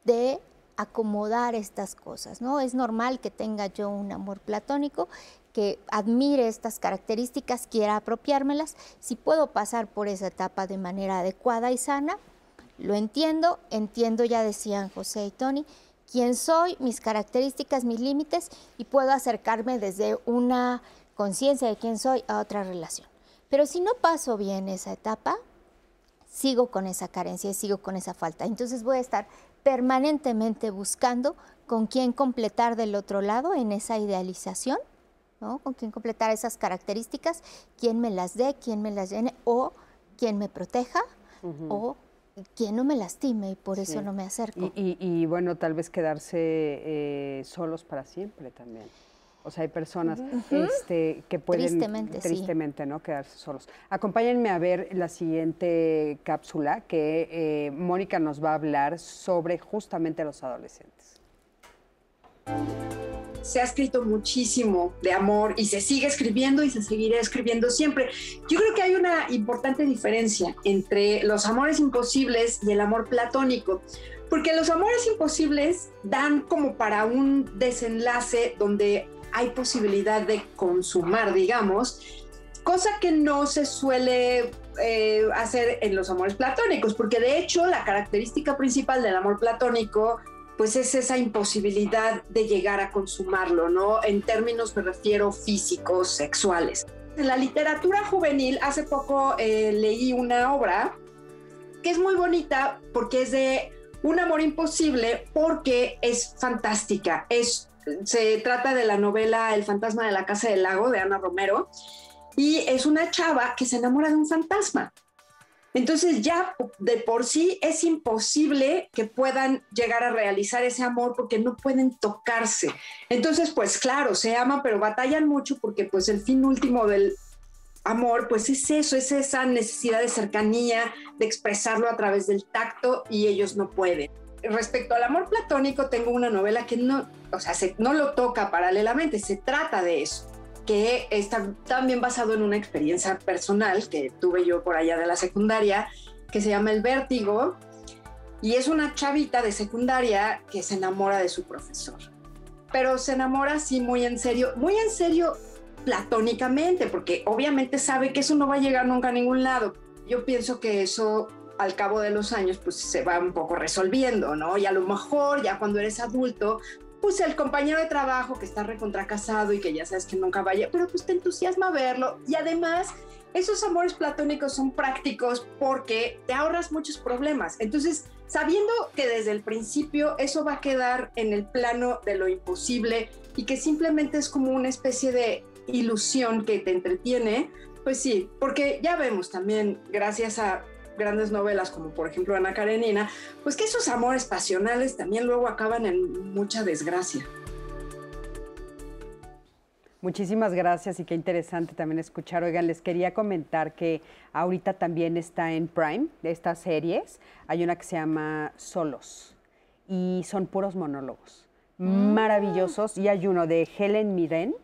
de acomodar estas cosas, ¿no? Es normal que tenga yo un amor platónico que admire estas características, quiera apropiármelas. Si puedo pasar por esa etapa de manera adecuada y sana, lo entiendo, entiendo, ya decían José y Tony, quién soy, mis características, mis límites y puedo acercarme desde una conciencia de quién soy a otra relación. Pero si no paso bien esa etapa, sigo con esa carencia y sigo con esa falta. Entonces voy a estar permanentemente buscando con quién completar del otro lado en esa idealización, ¿no? con quién completar esas características, quién me las dé, quién me las llene o quién me proteja o quién no me lastime y por eso no me acerco. Y, bueno, tal vez quedarse eh, solos para siempre también. O sea, hay personas este, que pueden tristemente, tristemente ¿no? quedarse solos. Acompáñenme a ver la siguiente cápsula que eh, Mónica nos va a hablar sobre justamente los adolescentes. Se ha escrito muchísimo de amor y se sigue escribiendo y se seguirá escribiendo siempre. Yo creo que hay una importante diferencia entre los amores imposibles y el amor platónico porque los amores imposibles dan como para un desenlace donde hay posibilidad de consumar, digamos, cosa que no se suele eh, hacer en los amores platónicos, porque de hecho la característica principal del amor platónico pues es esa imposibilidad de llegar a consumarlo, ¿no? En términos me refiero físicos, sexuales. En la literatura juvenil, hace poco eh, leí una obra que es muy bonita porque es de un amor imposible porque es fantástica, es se trata de la novela El fantasma de la casa del lago de Ana Romero y es una chava que se enamora de un fantasma. Entonces ya de por sí es imposible que puedan llegar a realizar ese amor porque no pueden tocarse. Entonces, pues claro, se aman, pero batallan mucho porque pues el fin último del amor, pues es eso, es esa necesidad de cercanía, de expresarlo a través del tacto y ellos no pueden respecto al amor platónico, tengo una novela que no, o sea, no lo toca paralelamente, se trata de eso, que está también basado en una experiencia personal que tuve yo por allá de la secundaria, que se llama El Vértigo, y es una chavita de secundaria que se enamora de su profesor. Pero se enamora así muy en serio, muy en serio platónicamente, porque obviamente sabe que eso no va a llegar nunca a ningún lado. Yo pienso que eso al cabo de los años pues se va un poco resolviendo, ¿no? Y a lo mejor ya cuando eres adulto, pues el compañero de trabajo que está recontracasado y que ya sabes que nunca vaya, pero pues te entusiasma verlo y además esos amores platónicos son prácticos porque te ahorras muchos problemas. Entonces, sabiendo que desde el principio eso va a quedar en el plano de lo imposible y que simplemente es como una especie de ilusión que te entretiene, pues sí, porque ya vemos también, gracias a grandes novelas como por ejemplo Ana Karenina, pues que esos amores pasionales también luego acaban en mucha desgracia. Muchísimas gracias y qué interesante también escuchar. Oigan, les quería comentar que ahorita también está en Prime de estas series. Hay una que se llama Solos y son puros monólogos mm. maravillosos. Y hay uno de Helen Mirren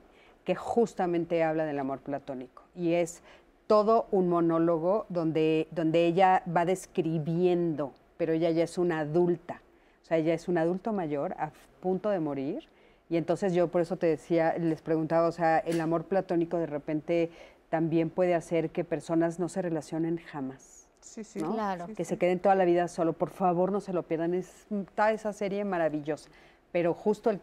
que justamente habla del amor platónico y es todo un monólogo donde, donde ella va describiendo, pero ella ya es una adulta, o sea, ella es un adulto mayor a punto de morir. Y entonces yo por eso te decía, les preguntaba, o sea, el amor platónico de repente también puede hacer que personas no se relacionen jamás. Sí, sí, claro. que se queden toda la vida solo. Por favor, no se lo pierdan. Está esa serie maravillosa. Pero justo el,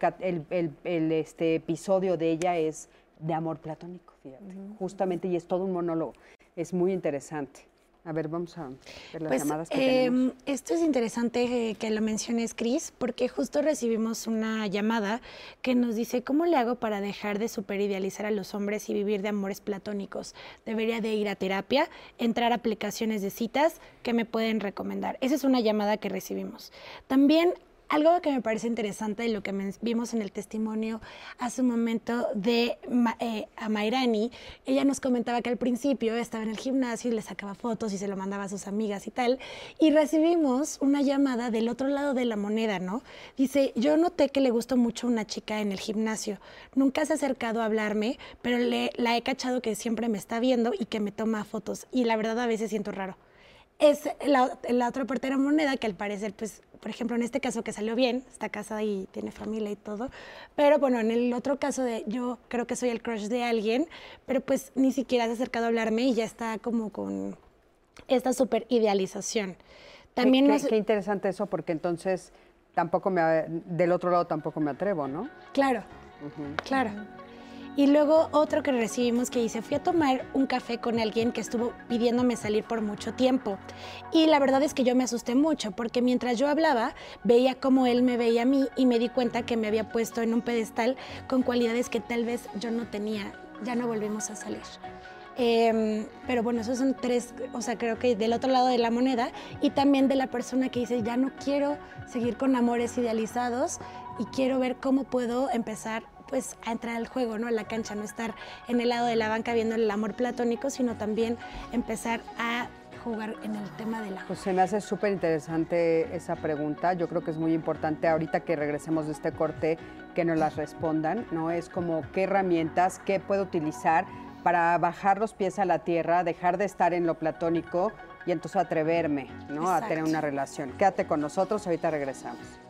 el, este episodio de ella es de amor platónico, fíjate, justamente, y es todo un monólogo. Es muy interesante. A ver, vamos a ver las pues, llamadas que em, Esto es interesante eh, que lo menciones, Cris, porque justo recibimos una llamada que nos dice, ¿cómo le hago para dejar de superidealizar a los hombres y vivir de amores platónicos? Debería de ir a terapia, entrar a aplicaciones de citas que me pueden recomendar. Esa es una llamada que recibimos. También algo que me parece interesante de lo que vimos en el testimonio hace un momento de eh, a Mairani, ella nos comentaba que al principio estaba en el gimnasio y le sacaba fotos y se lo mandaba a sus amigas y tal, y recibimos una llamada del otro lado de la moneda, ¿no? Dice, yo noté que le gustó mucho una chica en el gimnasio, nunca se ha acercado a hablarme, pero le, la he cachado que siempre me está viendo y que me toma fotos, y la verdad a veces siento raro es la, la, otra parte de la moneda que al parecer, pues, por ejemplo, en este caso que salió bien, está casada y tiene familia y todo, pero bueno, en el otro caso de yo creo que soy el crush de alguien, pero pues ni siquiera se ha acercado a hablarme y ya está como con esta super idealización. También qué, qué, interesante eso, porque entonces tampoco me, del otro lado tampoco me atrevo, ¿no? Claro, claro. Y luego otro que recibimos que dice, fui a tomar un café con alguien que estuvo pidiéndome salir por mucho tiempo. Y la verdad es que yo me asusté mucho porque mientras yo hablaba, veía cómo él me veía a mí y me di cuenta que me había puesto en un pedestal con cualidades que tal vez yo no tenía. Ya no volvimos a salir. Eh, pero bueno, esos son tres, o sea, creo que del otro lado de la moneda y también de la persona que dice, ya no quiero seguir con amores idealizados y quiero ver cómo puedo empezar pues a entrar al juego, ¿no? A la cancha, no estar en el lado de la banca viendo el amor platónico, sino también empezar a jugar en el tema de la... Pues se me hace súper interesante esa pregunta. Yo creo que es muy importante ahorita que regresemos de este corte que nos las respondan, ¿no? Es como qué herramientas, qué puedo utilizar para bajar los pies a la tierra, dejar de estar en lo platónico y entonces atreverme, ¿no? A tener una relación. Quédate con nosotros, ahorita regresamos.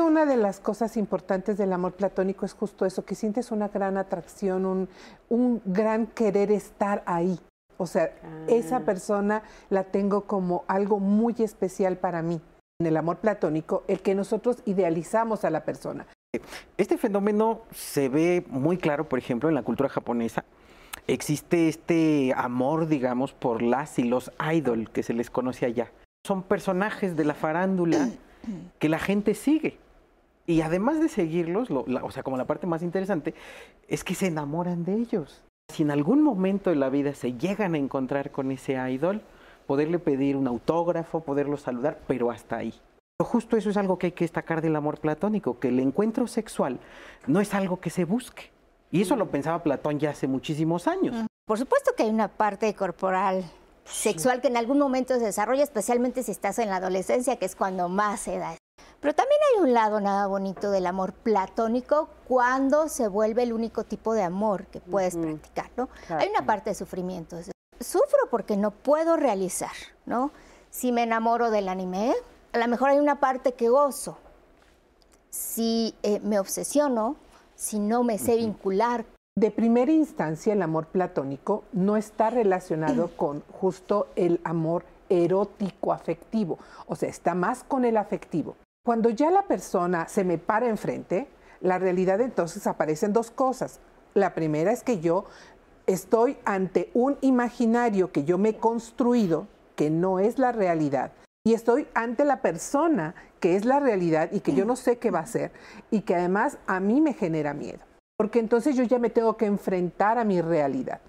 Una de las cosas importantes del amor platónico es justo eso, que sientes una gran atracción, un, un gran querer estar ahí. O sea, esa ah. persona la tengo como algo muy especial para mí. En el amor platónico, el que nosotros idealizamos a la persona. Este fenómeno se ve muy claro, por ejemplo, en la cultura japonesa. Existe este amor, digamos, por las y los idol que se les conoce allá. Son personajes de la farándula que la gente sigue. Y además de seguirlos, o sea, como la parte más interesante, es que se enamoran de ellos. Si en algún momento de la vida se llegan a encontrar con ese idol, poderle pedir un autógrafo, poderlo saludar, pero hasta ahí. Pero justo eso es algo que hay que destacar del amor platónico, que el encuentro sexual no es algo que se busque. Y eso lo pensaba Platón ya hace muchísimos años. Por supuesto que hay una parte corporal sexual que en algún momento se desarrolla, especialmente si estás en la adolescencia, que es cuando más se da pero también hay un lado nada bonito del amor platónico cuando se vuelve el único tipo de amor que puedes practicar, ¿no? Hay una parte de sufrimiento. Sufro porque no puedo realizar, ¿no? Si me enamoro del anime, a lo mejor hay una parte que gozo. Si eh, me obsesiono, si no me sé vincular. De primera instancia, el amor platónico no está relacionado con justo el amor erótico afectivo, o sea, está más con el afectivo. Cuando ya la persona se me para enfrente, la realidad entonces aparecen dos cosas. La primera es que yo estoy ante un imaginario que yo me he construido, que no es la realidad. Y estoy ante la persona que es la realidad y que yo no sé qué va a ser y que además a mí me genera miedo. Porque entonces yo ya me tengo que enfrentar a mi realidad.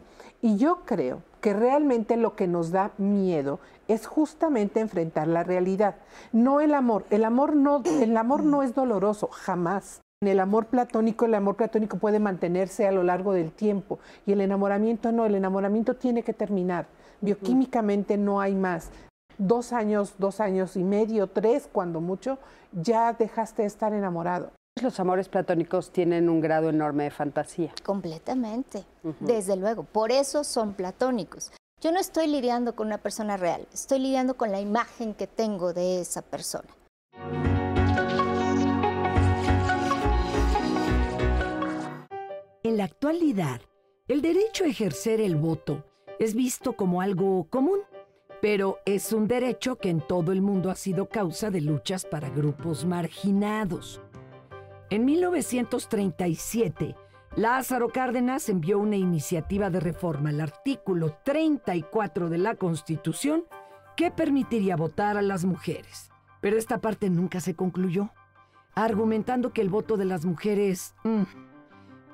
Y yo creo que realmente lo que nos da miedo es justamente enfrentar la realidad, no el amor. El amor no, el amor no es doloroso, jamás. En el amor platónico, el amor platónico puede mantenerse a lo largo del tiempo y el enamoramiento no, el enamoramiento tiene que terminar. Bioquímicamente no hay más. Dos años, dos años y medio, tres, cuando mucho, ya dejaste de estar enamorado. Los amores platónicos tienen un grado enorme de fantasía. Completamente, desde luego. Por eso son platónicos. Yo no estoy lidiando con una persona real, estoy lidiando con la imagen que tengo de esa persona. En la actualidad, el derecho a ejercer el voto es visto como algo común, pero es un derecho que en todo el mundo ha sido causa de luchas para grupos marginados. En 1937, Lázaro Cárdenas envió una iniciativa de reforma al artículo 34 de la Constitución que permitiría votar a las mujeres. Pero esta parte nunca se concluyó, argumentando que el voto de las mujeres mm,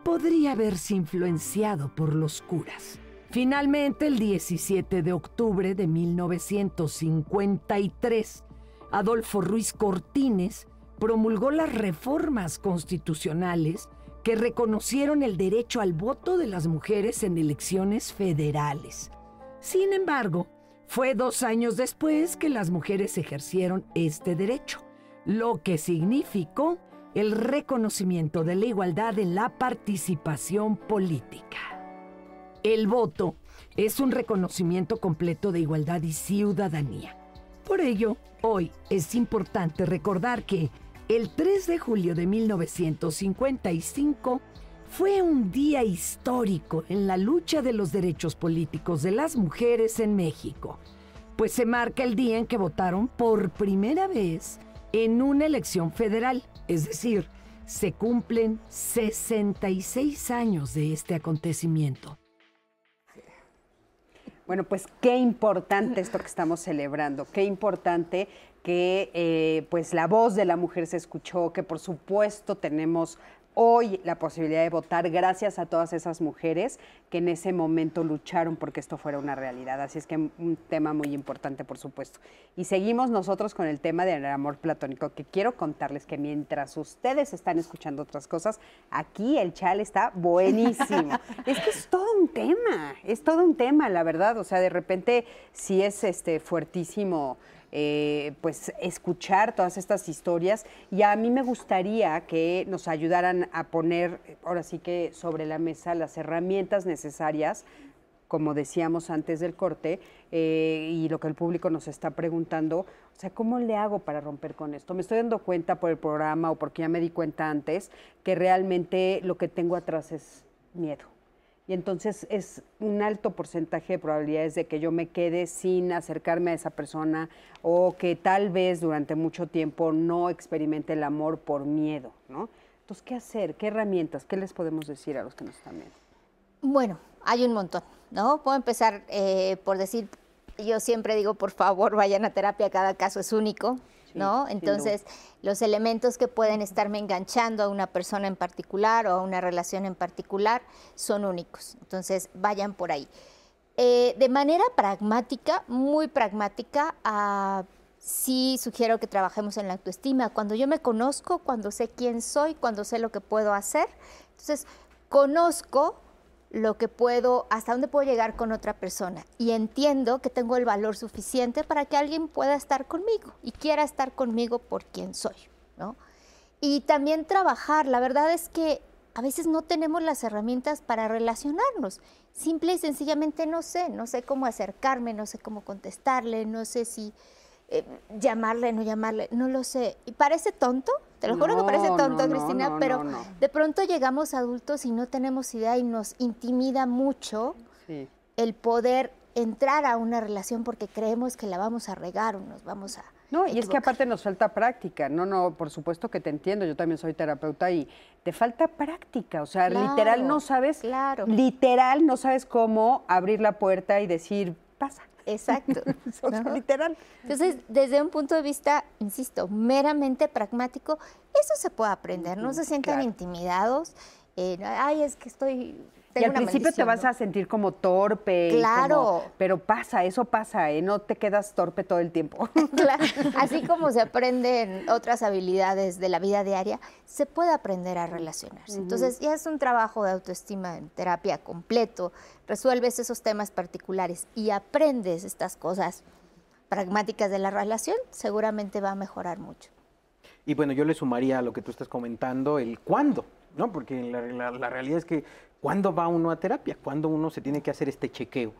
podría haberse influenciado por los curas. Finalmente, el 17 de octubre de 1953, Adolfo Ruiz Cortines promulgó las reformas constitucionales que reconocieron el derecho al voto de las mujeres en elecciones federales. Sin embargo, fue dos años después que las mujeres ejercieron este derecho, lo que significó el reconocimiento de la igualdad en la participación política. El voto es un reconocimiento completo de igualdad y ciudadanía. Por ello, hoy es importante recordar que el 3 de julio de 1955 fue un día histórico en la lucha de los derechos políticos de las mujeres en México, pues se marca el día en que votaron por primera vez en una elección federal, es decir, se cumplen 66 años de este acontecimiento. Bueno, pues qué importante esto que estamos celebrando, qué importante que eh, pues la voz de la mujer se escuchó, que por supuesto tenemos hoy la posibilidad de votar gracias a todas esas mujeres que en ese momento lucharon porque esto fuera una realidad. Así es que un tema muy importante, por supuesto. Y seguimos nosotros con el tema del amor platónico, que quiero contarles que mientras ustedes están escuchando otras cosas, aquí el chal está buenísimo. es que es todo un tema, es todo un tema, la verdad. O sea, de repente sí es este fuertísimo eh, pues escuchar todas estas historias. Y a mí me gustaría que nos ayudaran a poner ahora sí que sobre la mesa las herramientas necesarias como decíamos antes del corte, eh, y lo que el público nos está preguntando, o sea, ¿cómo le hago para romper con esto? Me estoy dando cuenta por el programa o porque ya me di cuenta antes que realmente lo que tengo atrás es miedo y entonces es un alto porcentaje de probabilidades de que yo me quede sin acercarme a esa persona o que tal vez durante mucho tiempo no experimente el amor por miedo, ¿no? Entonces, ¿qué hacer? ¿Qué herramientas? ¿Qué les podemos decir a los que nos están viendo? Bueno, hay un montón, ¿no? Puedo empezar eh, por decir, yo siempre digo, por favor, vayan a terapia, cada caso es único, ¿no? Entonces, los elementos que pueden estarme enganchando a una persona en particular o a una relación en particular son únicos. Entonces, vayan por ahí. Eh, de manera pragmática, muy pragmática, uh, sí sugiero que trabajemos en la autoestima. Cuando yo me conozco, cuando sé quién soy, cuando sé lo que puedo hacer, entonces conozco lo que puedo, hasta dónde puedo llegar con otra persona. Y entiendo que tengo el valor suficiente para que alguien pueda estar conmigo y quiera estar conmigo por quien soy, ¿no? Y también trabajar. La verdad es que a veces no tenemos las herramientas para relacionarnos. Simple y sencillamente no sé, no sé cómo acercarme, no sé cómo contestarle, no sé si eh, llamarle, no llamarle, no lo sé. Y parece tonto, te lo juro que parece tonto, Cristina, pero de pronto llegamos adultos y no tenemos idea y nos intimida mucho el poder entrar a una relación porque creemos que la vamos a regar o nos vamos a... No, y es que aparte nos falta práctica. No, no, por supuesto que te entiendo. Yo también soy terapeuta y te falta práctica. O sea, literal no sabes, claro. literal no sabes cómo abrir la puerta y decir, pasa. Exacto. Literal. Entonces, desde un punto de vista, insisto, meramente pragmático, eso se puede aprender. No se sientan intimidados. Eh, Ay, es que estoy y al principio te vas a sentir como torpe. Claro. pero pasa, eso pasa, ¿eh? No te quedas torpe todo el tiempo. Claro. Así como se aprenden otras habilidades de la vida diaria, se puede aprender a relacionarse. Entonces, ya es un trabajo de autoestima en terapia completo. Resuelves esos temas particulares y aprendes estas cosas pragmáticas de la relación, seguramente va a mejorar mucho. Y bueno, yo le sumaría a lo que tú estás comentando el cuándo, ¿no? Porque la, la realidad es que ¿Cuándo va uno a terapia? ¿Cuándo uno se tiene que hacer este chequeo?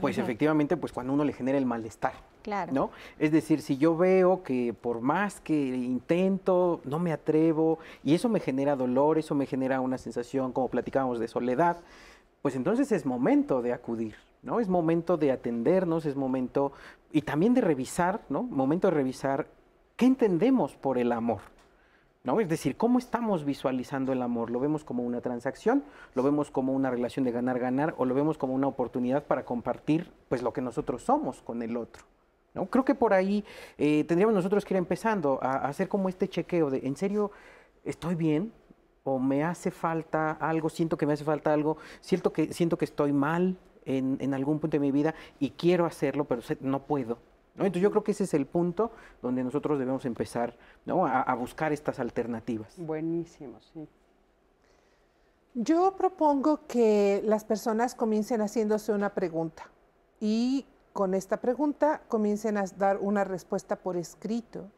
Pues efectivamente, pues cuando uno le genera el malestar. Claro. ¿no? Es decir, si yo veo que por más que intento, no me atrevo, y eso me genera dolor, eso me genera una sensación, como platicábamos, de soledad, pues entonces es momento de acudir, ¿no? Es momento de atendernos, es momento, y también de revisar, ¿no? Momento de revisar qué entendemos por el amor. ¿No? Es decir, ¿cómo estamos visualizando el amor? ¿Lo vemos como una transacción? ¿Lo vemos como una relación de ganar-ganar? ¿O lo vemos como una oportunidad para compartir pues, lo que nosotros somos con el otro? ¿no? Creo que por ahí eh, tendríamos nosotros que ir empezando a, hacer como este chequeo de, ¿en serio estoy bien? ¿O me hace falta algo? ¿Siento que me hace falta algo? ¿Siento que, siento que estoy mal en, en algún punto de mi vida y quiero hacerlo, pero no puedo? Entonces yo creo que ese es el punto donde nosotros debemos empezar a, buscar estas alternativas. Buenísimo, sí. Yo propongo que las personas comiencen haciéndose una pregunta y con esta pregunta comiencen a dar una respuesta por escrito.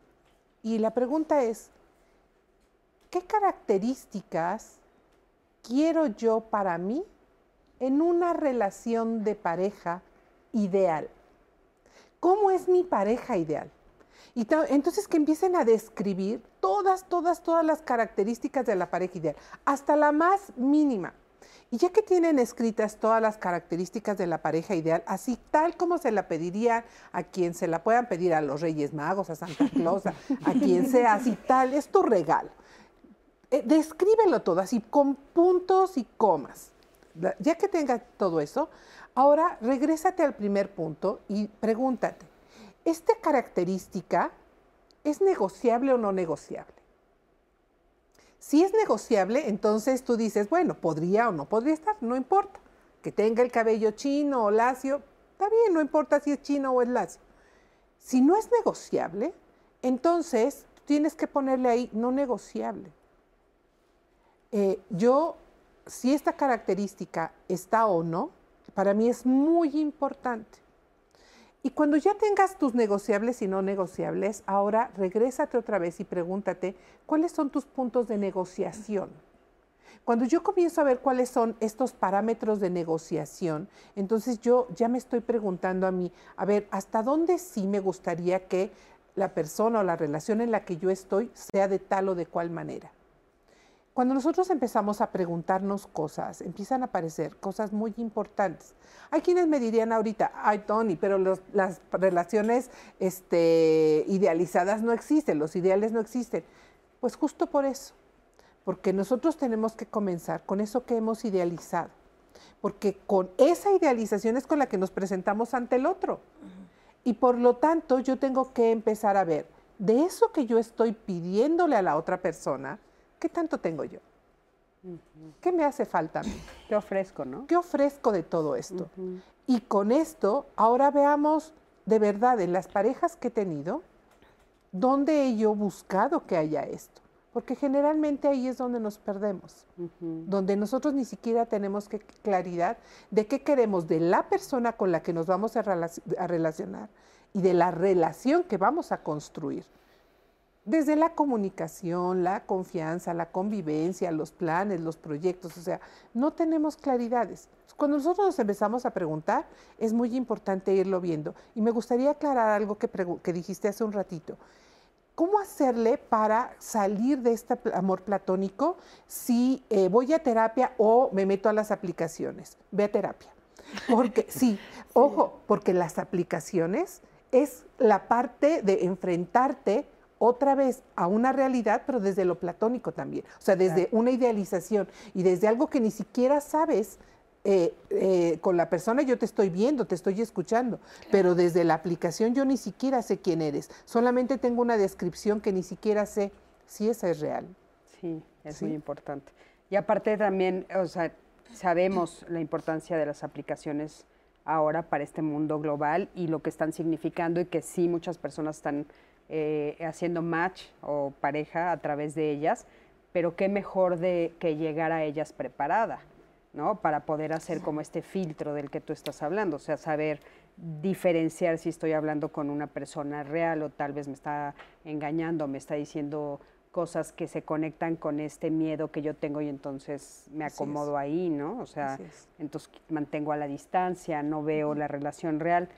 Y la pregunta es, ¿qué características quiero yo para mí en una relación de pareja ideal? ¿Cómo es mi pareja ideal? Y entonces que empiecen a describir todas, todas, todas las características de la pareja ideal, hasta la más mínima. Y ya que tienen escritas todas las características de la pareja ideal, así tal como se la pediría a quien se la puedan pedir a los Reyes Magos, a Santa Claus, a, quien sea, así tal, es tu regalo. Eh, descríbelo todo, así con puntos y comas. Ya que tengas todo eso, ahora regrésate al primer punto y pregúntate, ¿esta característica es negociable o no negociable? Si es negociable, entonces tú dices, bueno, podría o no podría estar, no importa. Que tenga el cabello chino o lacio, está bien, no importa si es chino o es lacio. Si no es negociable, entonces tienes que ponerle ahí no negociable. Eh, yo, si esta característica está o no, para mí es muy importante. Y cuando ya tengas tus negociables y no negociables, ahora regrésate otra vez y pregúntate cuáles son tus puntos de negociación. Cuando yo comienzo a ver cuáles son estos parámetros de negociación, entonces yo ya me estoy preguntando a mí, a ver, ¿hasta dónde sí me gustaría que la persona o la relación en la que yo estoy sea de tal o de cual manera? Cuando nosotros empezamos a preguntarnos cosas, empiezan a aparecer cosas muy importantes. Hay quienes me dirían ahorita, ay Tony, pero las relaciones este, idealizadas no existen, los ideales no existen. Pues justo por eso, porque nosotros tenemos que comenzar con eso que hemos idealizado, porque con esa idealización es con la que nos presentamos ante el otro. Y por lo tanto yo tengo que empezar a ver, de eso que yo estoy pidiéndole a la otra persona, ¿qué tanto tengo yo? ¿Qué me hace falta a mí? ¿Qué ofrezco, no? ¿Qué ofrezco de todo esto? Y con esto, ahora veamos de verdad en las parejas que he tenido, dónde he yo buscado que haya esto. Porque generalmente ahí es donde nos perdemos, donde nosotros ni siquiera tenemos claridad de qué queremos de la persona con la que nos vamos a relacionar y de la relación que vamos a construir desde la comunicación, la confianza, la convivencia, los planes, los proyectos, o sea, no tenemos claridades. Cuando nosotros nos empezamos a preguntar, es muy importante irlo viendo. Y me gustaría aclarar algo que, dijiste hace un ratito. ¿Cómo hacerle para salir de este amor platónico si eh, voy a terapia o me meto a las aplicaciones? Ve a terapia. Porque, sí, ojo, porque las aplicaciones es la parte de enfrentarte otra vez a una realidad, pero desde lo platónico también, o sea, desde una idealización y desde algo que ni siquiera sabes. Eh, eh, con la persona yo te estoy viendo, te estoy escuchando, pero desde la aplicación yo ni siquiera sé quién eres, solamente tengo una descripción que ni siquiera sé si esa es real. Sí, es muy importante. Y aparte también, o sea, sabemos la importancia de las aplicaciones ahora para este mundo global y lo que están significando y que sí muchas personas están eh, haciendo match o pareja a través de ellas, pero qué mejor de que llegar a ellas preparada, ¿no? Para poder hacer como este filtro del que tú estás hablando, o sea, saber diferenciar si estoy hablando con una persona real o tal vez me está engañando, me está diciendo cosas que se conectan con este miedo que yo tengo y entonces me acomodo ahí, ¿no? O sea, entonces mantengo a la distancia, no veo la relación real.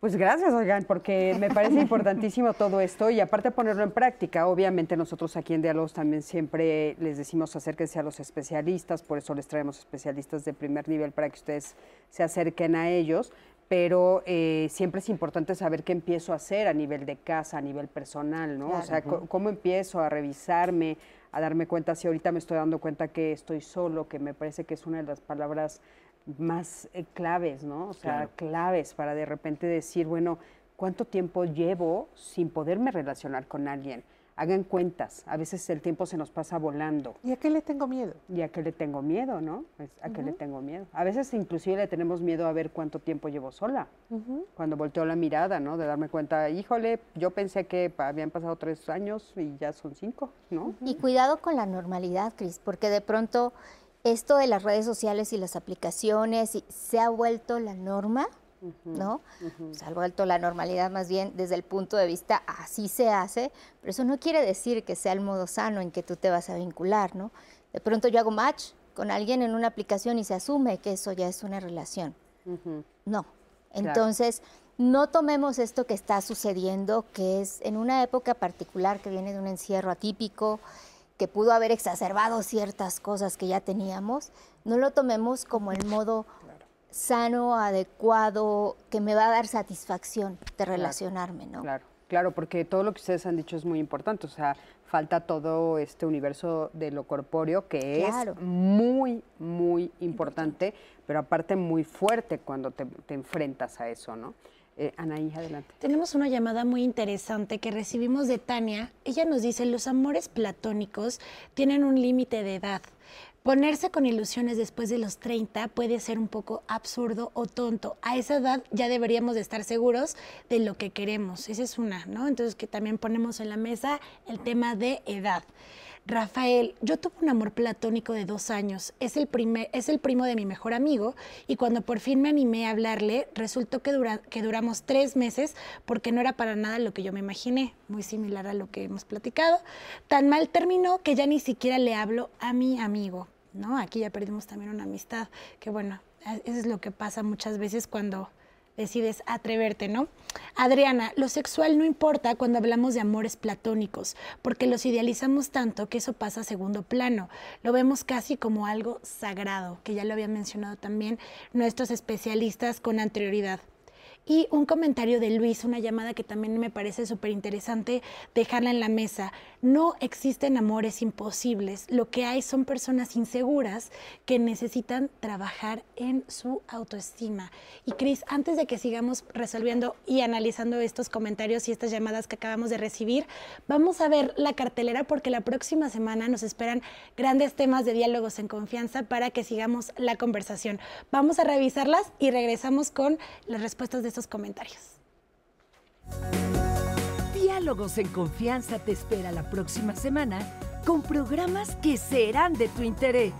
Pues gracias, oigan, porque me parece importantísimo todo esto y aparte ponerlo en práctica. Obviamente nosotros aquí en Diálogos también siempre les decimos acérquense a los especialistas, por eso les traemos especialistas de primer nivel para que ustedes se acerquen a ellos, pero eh, siempre es importante saber qué empiezo a hacer a nivel de casa, a nivel personal, ¿no? O sea, cómo empiezo a revisarme, a darme cuenta si ahorita me estoy dando cuenta que estoy solo, que me parece que es una de las palabras más eh, claves, ¿no? O sea, claves para de repente decir, bueno, ¿cuánto tiempo llevo sin poderme relacionar con alguien? Hagan cuentas, a veces el tiempo se nos pasa volando. ¿Y a qué le tengo miedo? ¿Y a qué le tengo miedo, no? Pues, ¿A qué le tengo miedo? A veces inclusive le tenemos miedo a ver cuánto tiempo llevo sola. Cuando volteo la mirada, ¿no? De darme cuenta, híjole, yo pensé que habían pasado tres años y ya son cinco, ¿no? Y cuidado con la normalidad, Cris, porque de pronto esto de las redes sociales y las aplicaciones se ha vuelto la norma ¿no? Salvo alto la normalidad más bien desde el punto de vista así se hace, pero eso no quiere decir que sea el modo sano en que tú te vas a vincular, ¿no? De pronto yo hago match con alguien en una aplicación y se asume que eso ya es una relación. No. Entonces, no tomemos esto que está sucediendo, que es en una época particular que viene de un encierro atípico, que pudo haber exacerbado ciertas cosas que ya teníamos, no lo tomemos como el modo sano, adecuado, que me va a dar satisfacción de relacionarme, ¿no? Claro, claro, porque todo lo que ustedes han dicho es muy importante, o sea, falta todo este universo de lo corpóreo que es muy, muy importante, pero aparte muy fuerte cuando te, enfrentas a eso, ¿no? Eh, Anaí, adelante. Tenemos una llamada muy interesante que recibimos de Tania. Ella nos dice, los amores platónicos tienen un límite de edad. Ponerse con ilusiones después de los 30 puede ser un poco absurdo o tonto. A esa edad ya deberíamos de estar seguros de lo que queremos. Esa es una, ¿no? Entonces que también ponemos en la mesa el tema de edad. Rafael, yo tuve un amor platónico de dos años. Es el, primer, es el primo de mi mejor amigo y cuando por fin me animé a hablarle, resultó que, que duramos tres meses porque no era para nada lo que yo me imaginé, muy similar a lo que hemos platicado. Tan mal terminó que ya ni siquiera le hablo a mi amigo. ¿no? Aquí ya perdimos también una amistad, que bueno, eso es lo que pasa muchas veces cuando decides atreverte, ¿no? Adriana, lo sexual no importa cuando hablamos de amores platónicos, porque los idealizamos tanto que eso pasa a segundo plano. Lo vemos casi como algo sagrado, que ya lo habían mencionado también nuestros especialistas con anterioridad. Y un comentario de Luis, una llamada que también me parece súper interesante dejarla en la mesa. No existen amores imposibles, lo que hay son personas inseguras que necesitan trabajar en su autoestima. Y Cris, antes de que sigamos resolviendo y analizando estos comentarios y estas llamadas que acabamos de recibir, vamos a ver la cartelera porque la próxima semana nos esperan grandes temas de diálogos en confianza para que sigamos la conversación. Vamos a revisarlas y regresamos con las respuestas de estos comentarios. Diálogos en Confianza te espera la próxima semana con programas que serán de tu interés.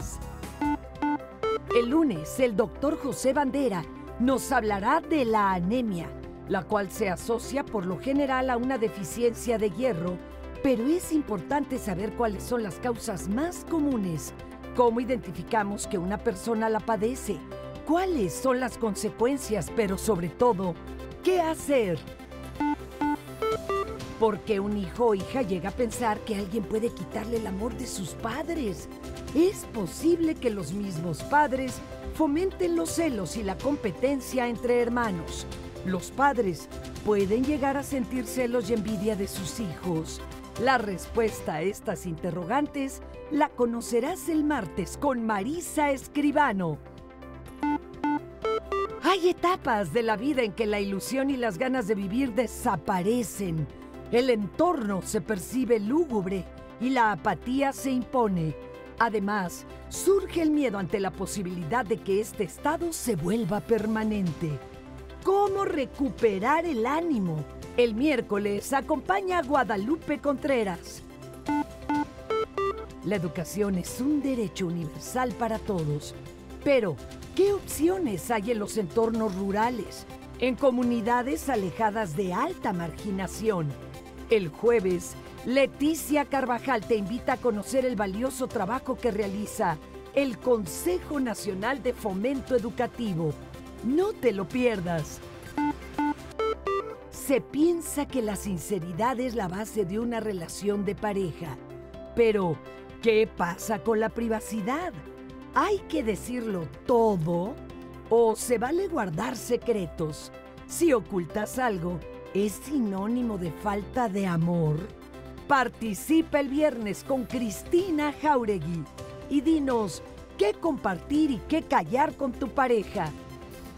El lunes, el doctor José Bandera nos hablará de la anemia, la cual se asocia por lo general a una deficiencia de hierro, pero es importante saber cuáles son las causas más comunes, cómo identificamos que una persona la padece cuáles son las consecuencias, pero sobre todo, qué hacer. Porque un hijo o hija llega a pensar que alguien puede quitarle el amor de sus padres. Es posible que los mismos padres fomenten los celos y la competencia entre hermanos. Los padres pueden llegar a sentir celos y envidia de sus hijos. La respuesta a estas interrogantes la conocerás el martes con Marisa Escribano hay etapas de la vida en que la ilusión y las ganas de vivir desaparecen. El entorno se percibe lúgubre y la apatía se impone. Además, surge el miedo ante la posibilidad de que este estado se vuelva permanente. ¿Cómo recuperar el ánimo? El miércoles acompaña a Guadalupe Contreras. La educación es un derecho universal para todos, pero ¿Qué opciones hay en los entornos rurales, en comunidades alejadas de alta marginación? El jueves, Leticia Carvajal te invita a conocer el valioso trabajo que realiza el Consejo Nacional de Fomento Educativo. No te lo pierdas. Se piensa que la sinceridad es la base de una relación de pareja. Pero, ¿qué pasa con la privacidad? ¿Hay que decirlo todo o se vale guardar secretos? Si ocultas algo, ¿es sinónimo de falta de amor? Participa el viernes con Cristina Jauregui y dinos qué compartir y qué callar con tu pareja.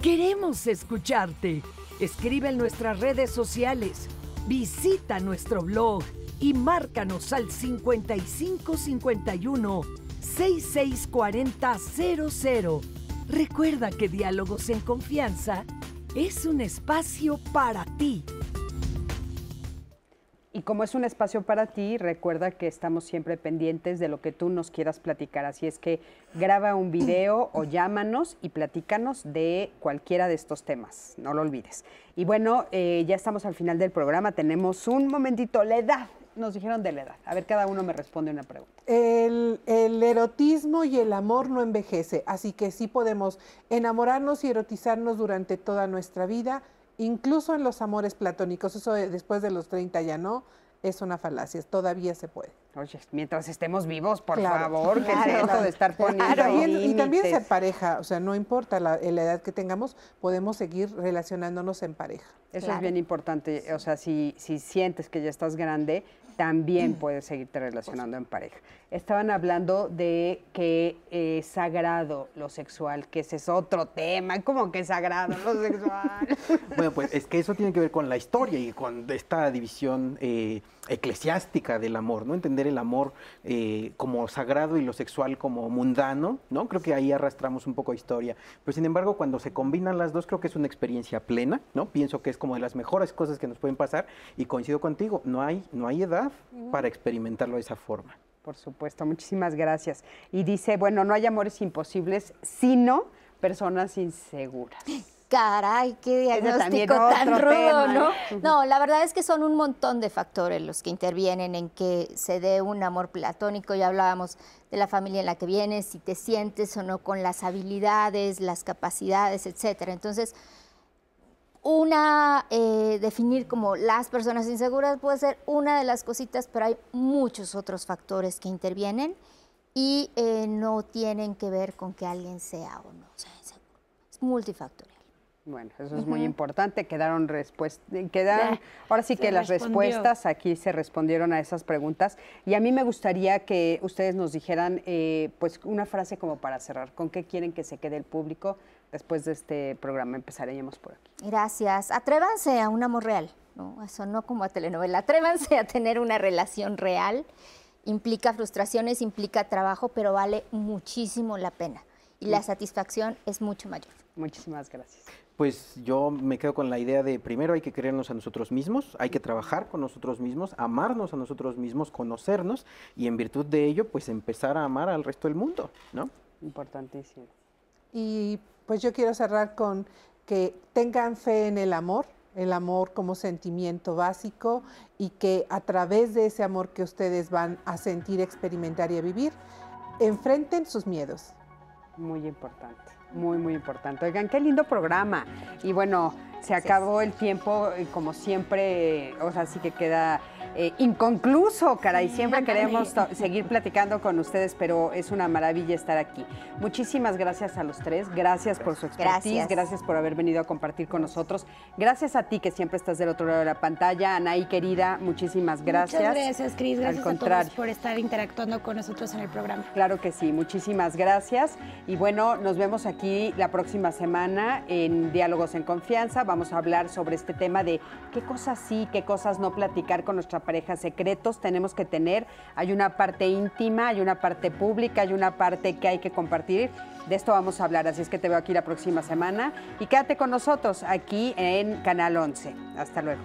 Queremos escucharte. Escribe en nuestras redes sociales, visita nuestro blog y márcanos al 5551 664000. Recuerda que Diálogos en Confianza es un espacio para ti. Y como es un espacio para ti, recuerda que estamos siempre pendientes de lo que tú nos quieras platicar. Así es que graba un video o llámanos y platícanos de cualquiera de estos temas. No lo olvides. Y bueno, eh, ya estamos al final del programa. Tenemos un momentito, la edad. Nos dijeron de la edad. A ver, cada uno me responde una pregunta. El, erotismo y el amor no envejece, así que sí podemos enamorarnos y erotizarnos durante toda nuestra vida incluso en los amores platónicos, eso después de los 30 ya no, es una falacia, todavía se puede. Oye, mientras estemos vivos, por favor, que de estar poniendo y, también ser pareja, o sea, no importa la, la, edad que tengamos, podemos seguir relacionándonos en pareja. Eso es bien importante, o sea, si, si sientes que ya estás grande, también puedes seguirte relacionando en pareja. Estaban hablando de que es sagrado lo sexual, que ese es otro tema. ¿Cómo que es sagrado lo sexual? bueno, pues es que eso tiene que ver con la historia y con esta división eh, eclesiástica del amor, ¿no? Entender el amor eh, como sagrado y lo sexual como mundano, ¿no? Creo que ahí arrastramos un poco de historia. Pero sin embargo, cuando se combinan las dos, creo que es una experiencia plena, ¿no? Pienso que es como de las mejores cosas que nos pueden pasar y coincido contigo, no hay, no hay edad para experimentarlo de esa forma. Por supuesto, muchísimas gracias. Y dice, bueno, no hay amores imposibles, sino personas inseguras. Caray, qué diagnóstico tan rudo, ¿no? No, la verdad es que son un montón de factores los que intervienen en que se dé un amor platónico. Ya hablábamos de la familia en la que vienes, si te sientes o no con las habilidades, las capacidades, etcétera. Entonces, una, eh, definir como las personas inseguras puede ser una de las cositas, pero hay muchos otros factores que intervienen y eh, no tienen que ver con que alguien sea o no sea inseguro. Es multifactorial. Bueno, eso es muy importante. Quedaron respuestas, quedaron, ahora sí que las respuestas aquí se respondieron a esas preguntas. Y a mí me gustaría que ustedes nos dijeran, eh, pues, una frase como para cerrar. ¿Con qué quieren que se quede el público después de este programa? Empezaríamos por aquí. Gracias. Atrévanse a un amor real, ¿no? Eso no como a telenovela. Atrévanse a tener una relación real. Implica frustraciones, implica trabajo, pero vale muchísimo la pena. Y la satisfacción es mucho mayor. Muchísimas gracias. Pues yo me quedo con la idea de primero hay que querernos a nosotros mismos, hay que trabajar con nosotros mismos, amarnos a nosotros mismos, conocernos y en virtud de ello pues empezar a amar al resto del mundo, ¿no? Importantísimo. Y pues yo quiero cerrar con que tengan fe en el amor, el amor como sentimiento básico y que a través de ese amor que ustedes van a sentir, experimentar y a vivir, enfrenten sus miedos. Muy importante. Muy, muy importante. Oigan, qué lindo programa. Y bueno, se acabó el tiempo, como siempre, o sea, sí que queda eh, inconcluso, caray. Siempre queremos seguir platicando con ustedes, pero es una maravilla estar aquí. Muchísimas gracias a los tres. Gracias por su expertise. Gracias. por haber venido a compartir con nosotros. Gracias a ti que siempre estás del otro lado de la pantalla. Anaí, querida, muchísimas gracias. Muchas gracias, Cris. Gracias a todos por estar interactuando con nosotros en el programa. Claro que sí. Muchísimas gracias. Y bueno, nos vemos aquí la próxima semana en Diálogos en Confianza. Vamos a hablar sobre este tema de qué cosas sí, qué cosas no platicar con nuestra pareja, secretos tenemos que tener. Hay una parte íntima, hay una parte pública, hay una parte que hay que compartir. De esto vamos a hablar, así es que te veo aquí la próxima semana y quédate con nosotros aquí en Canal 11. Hasta luego.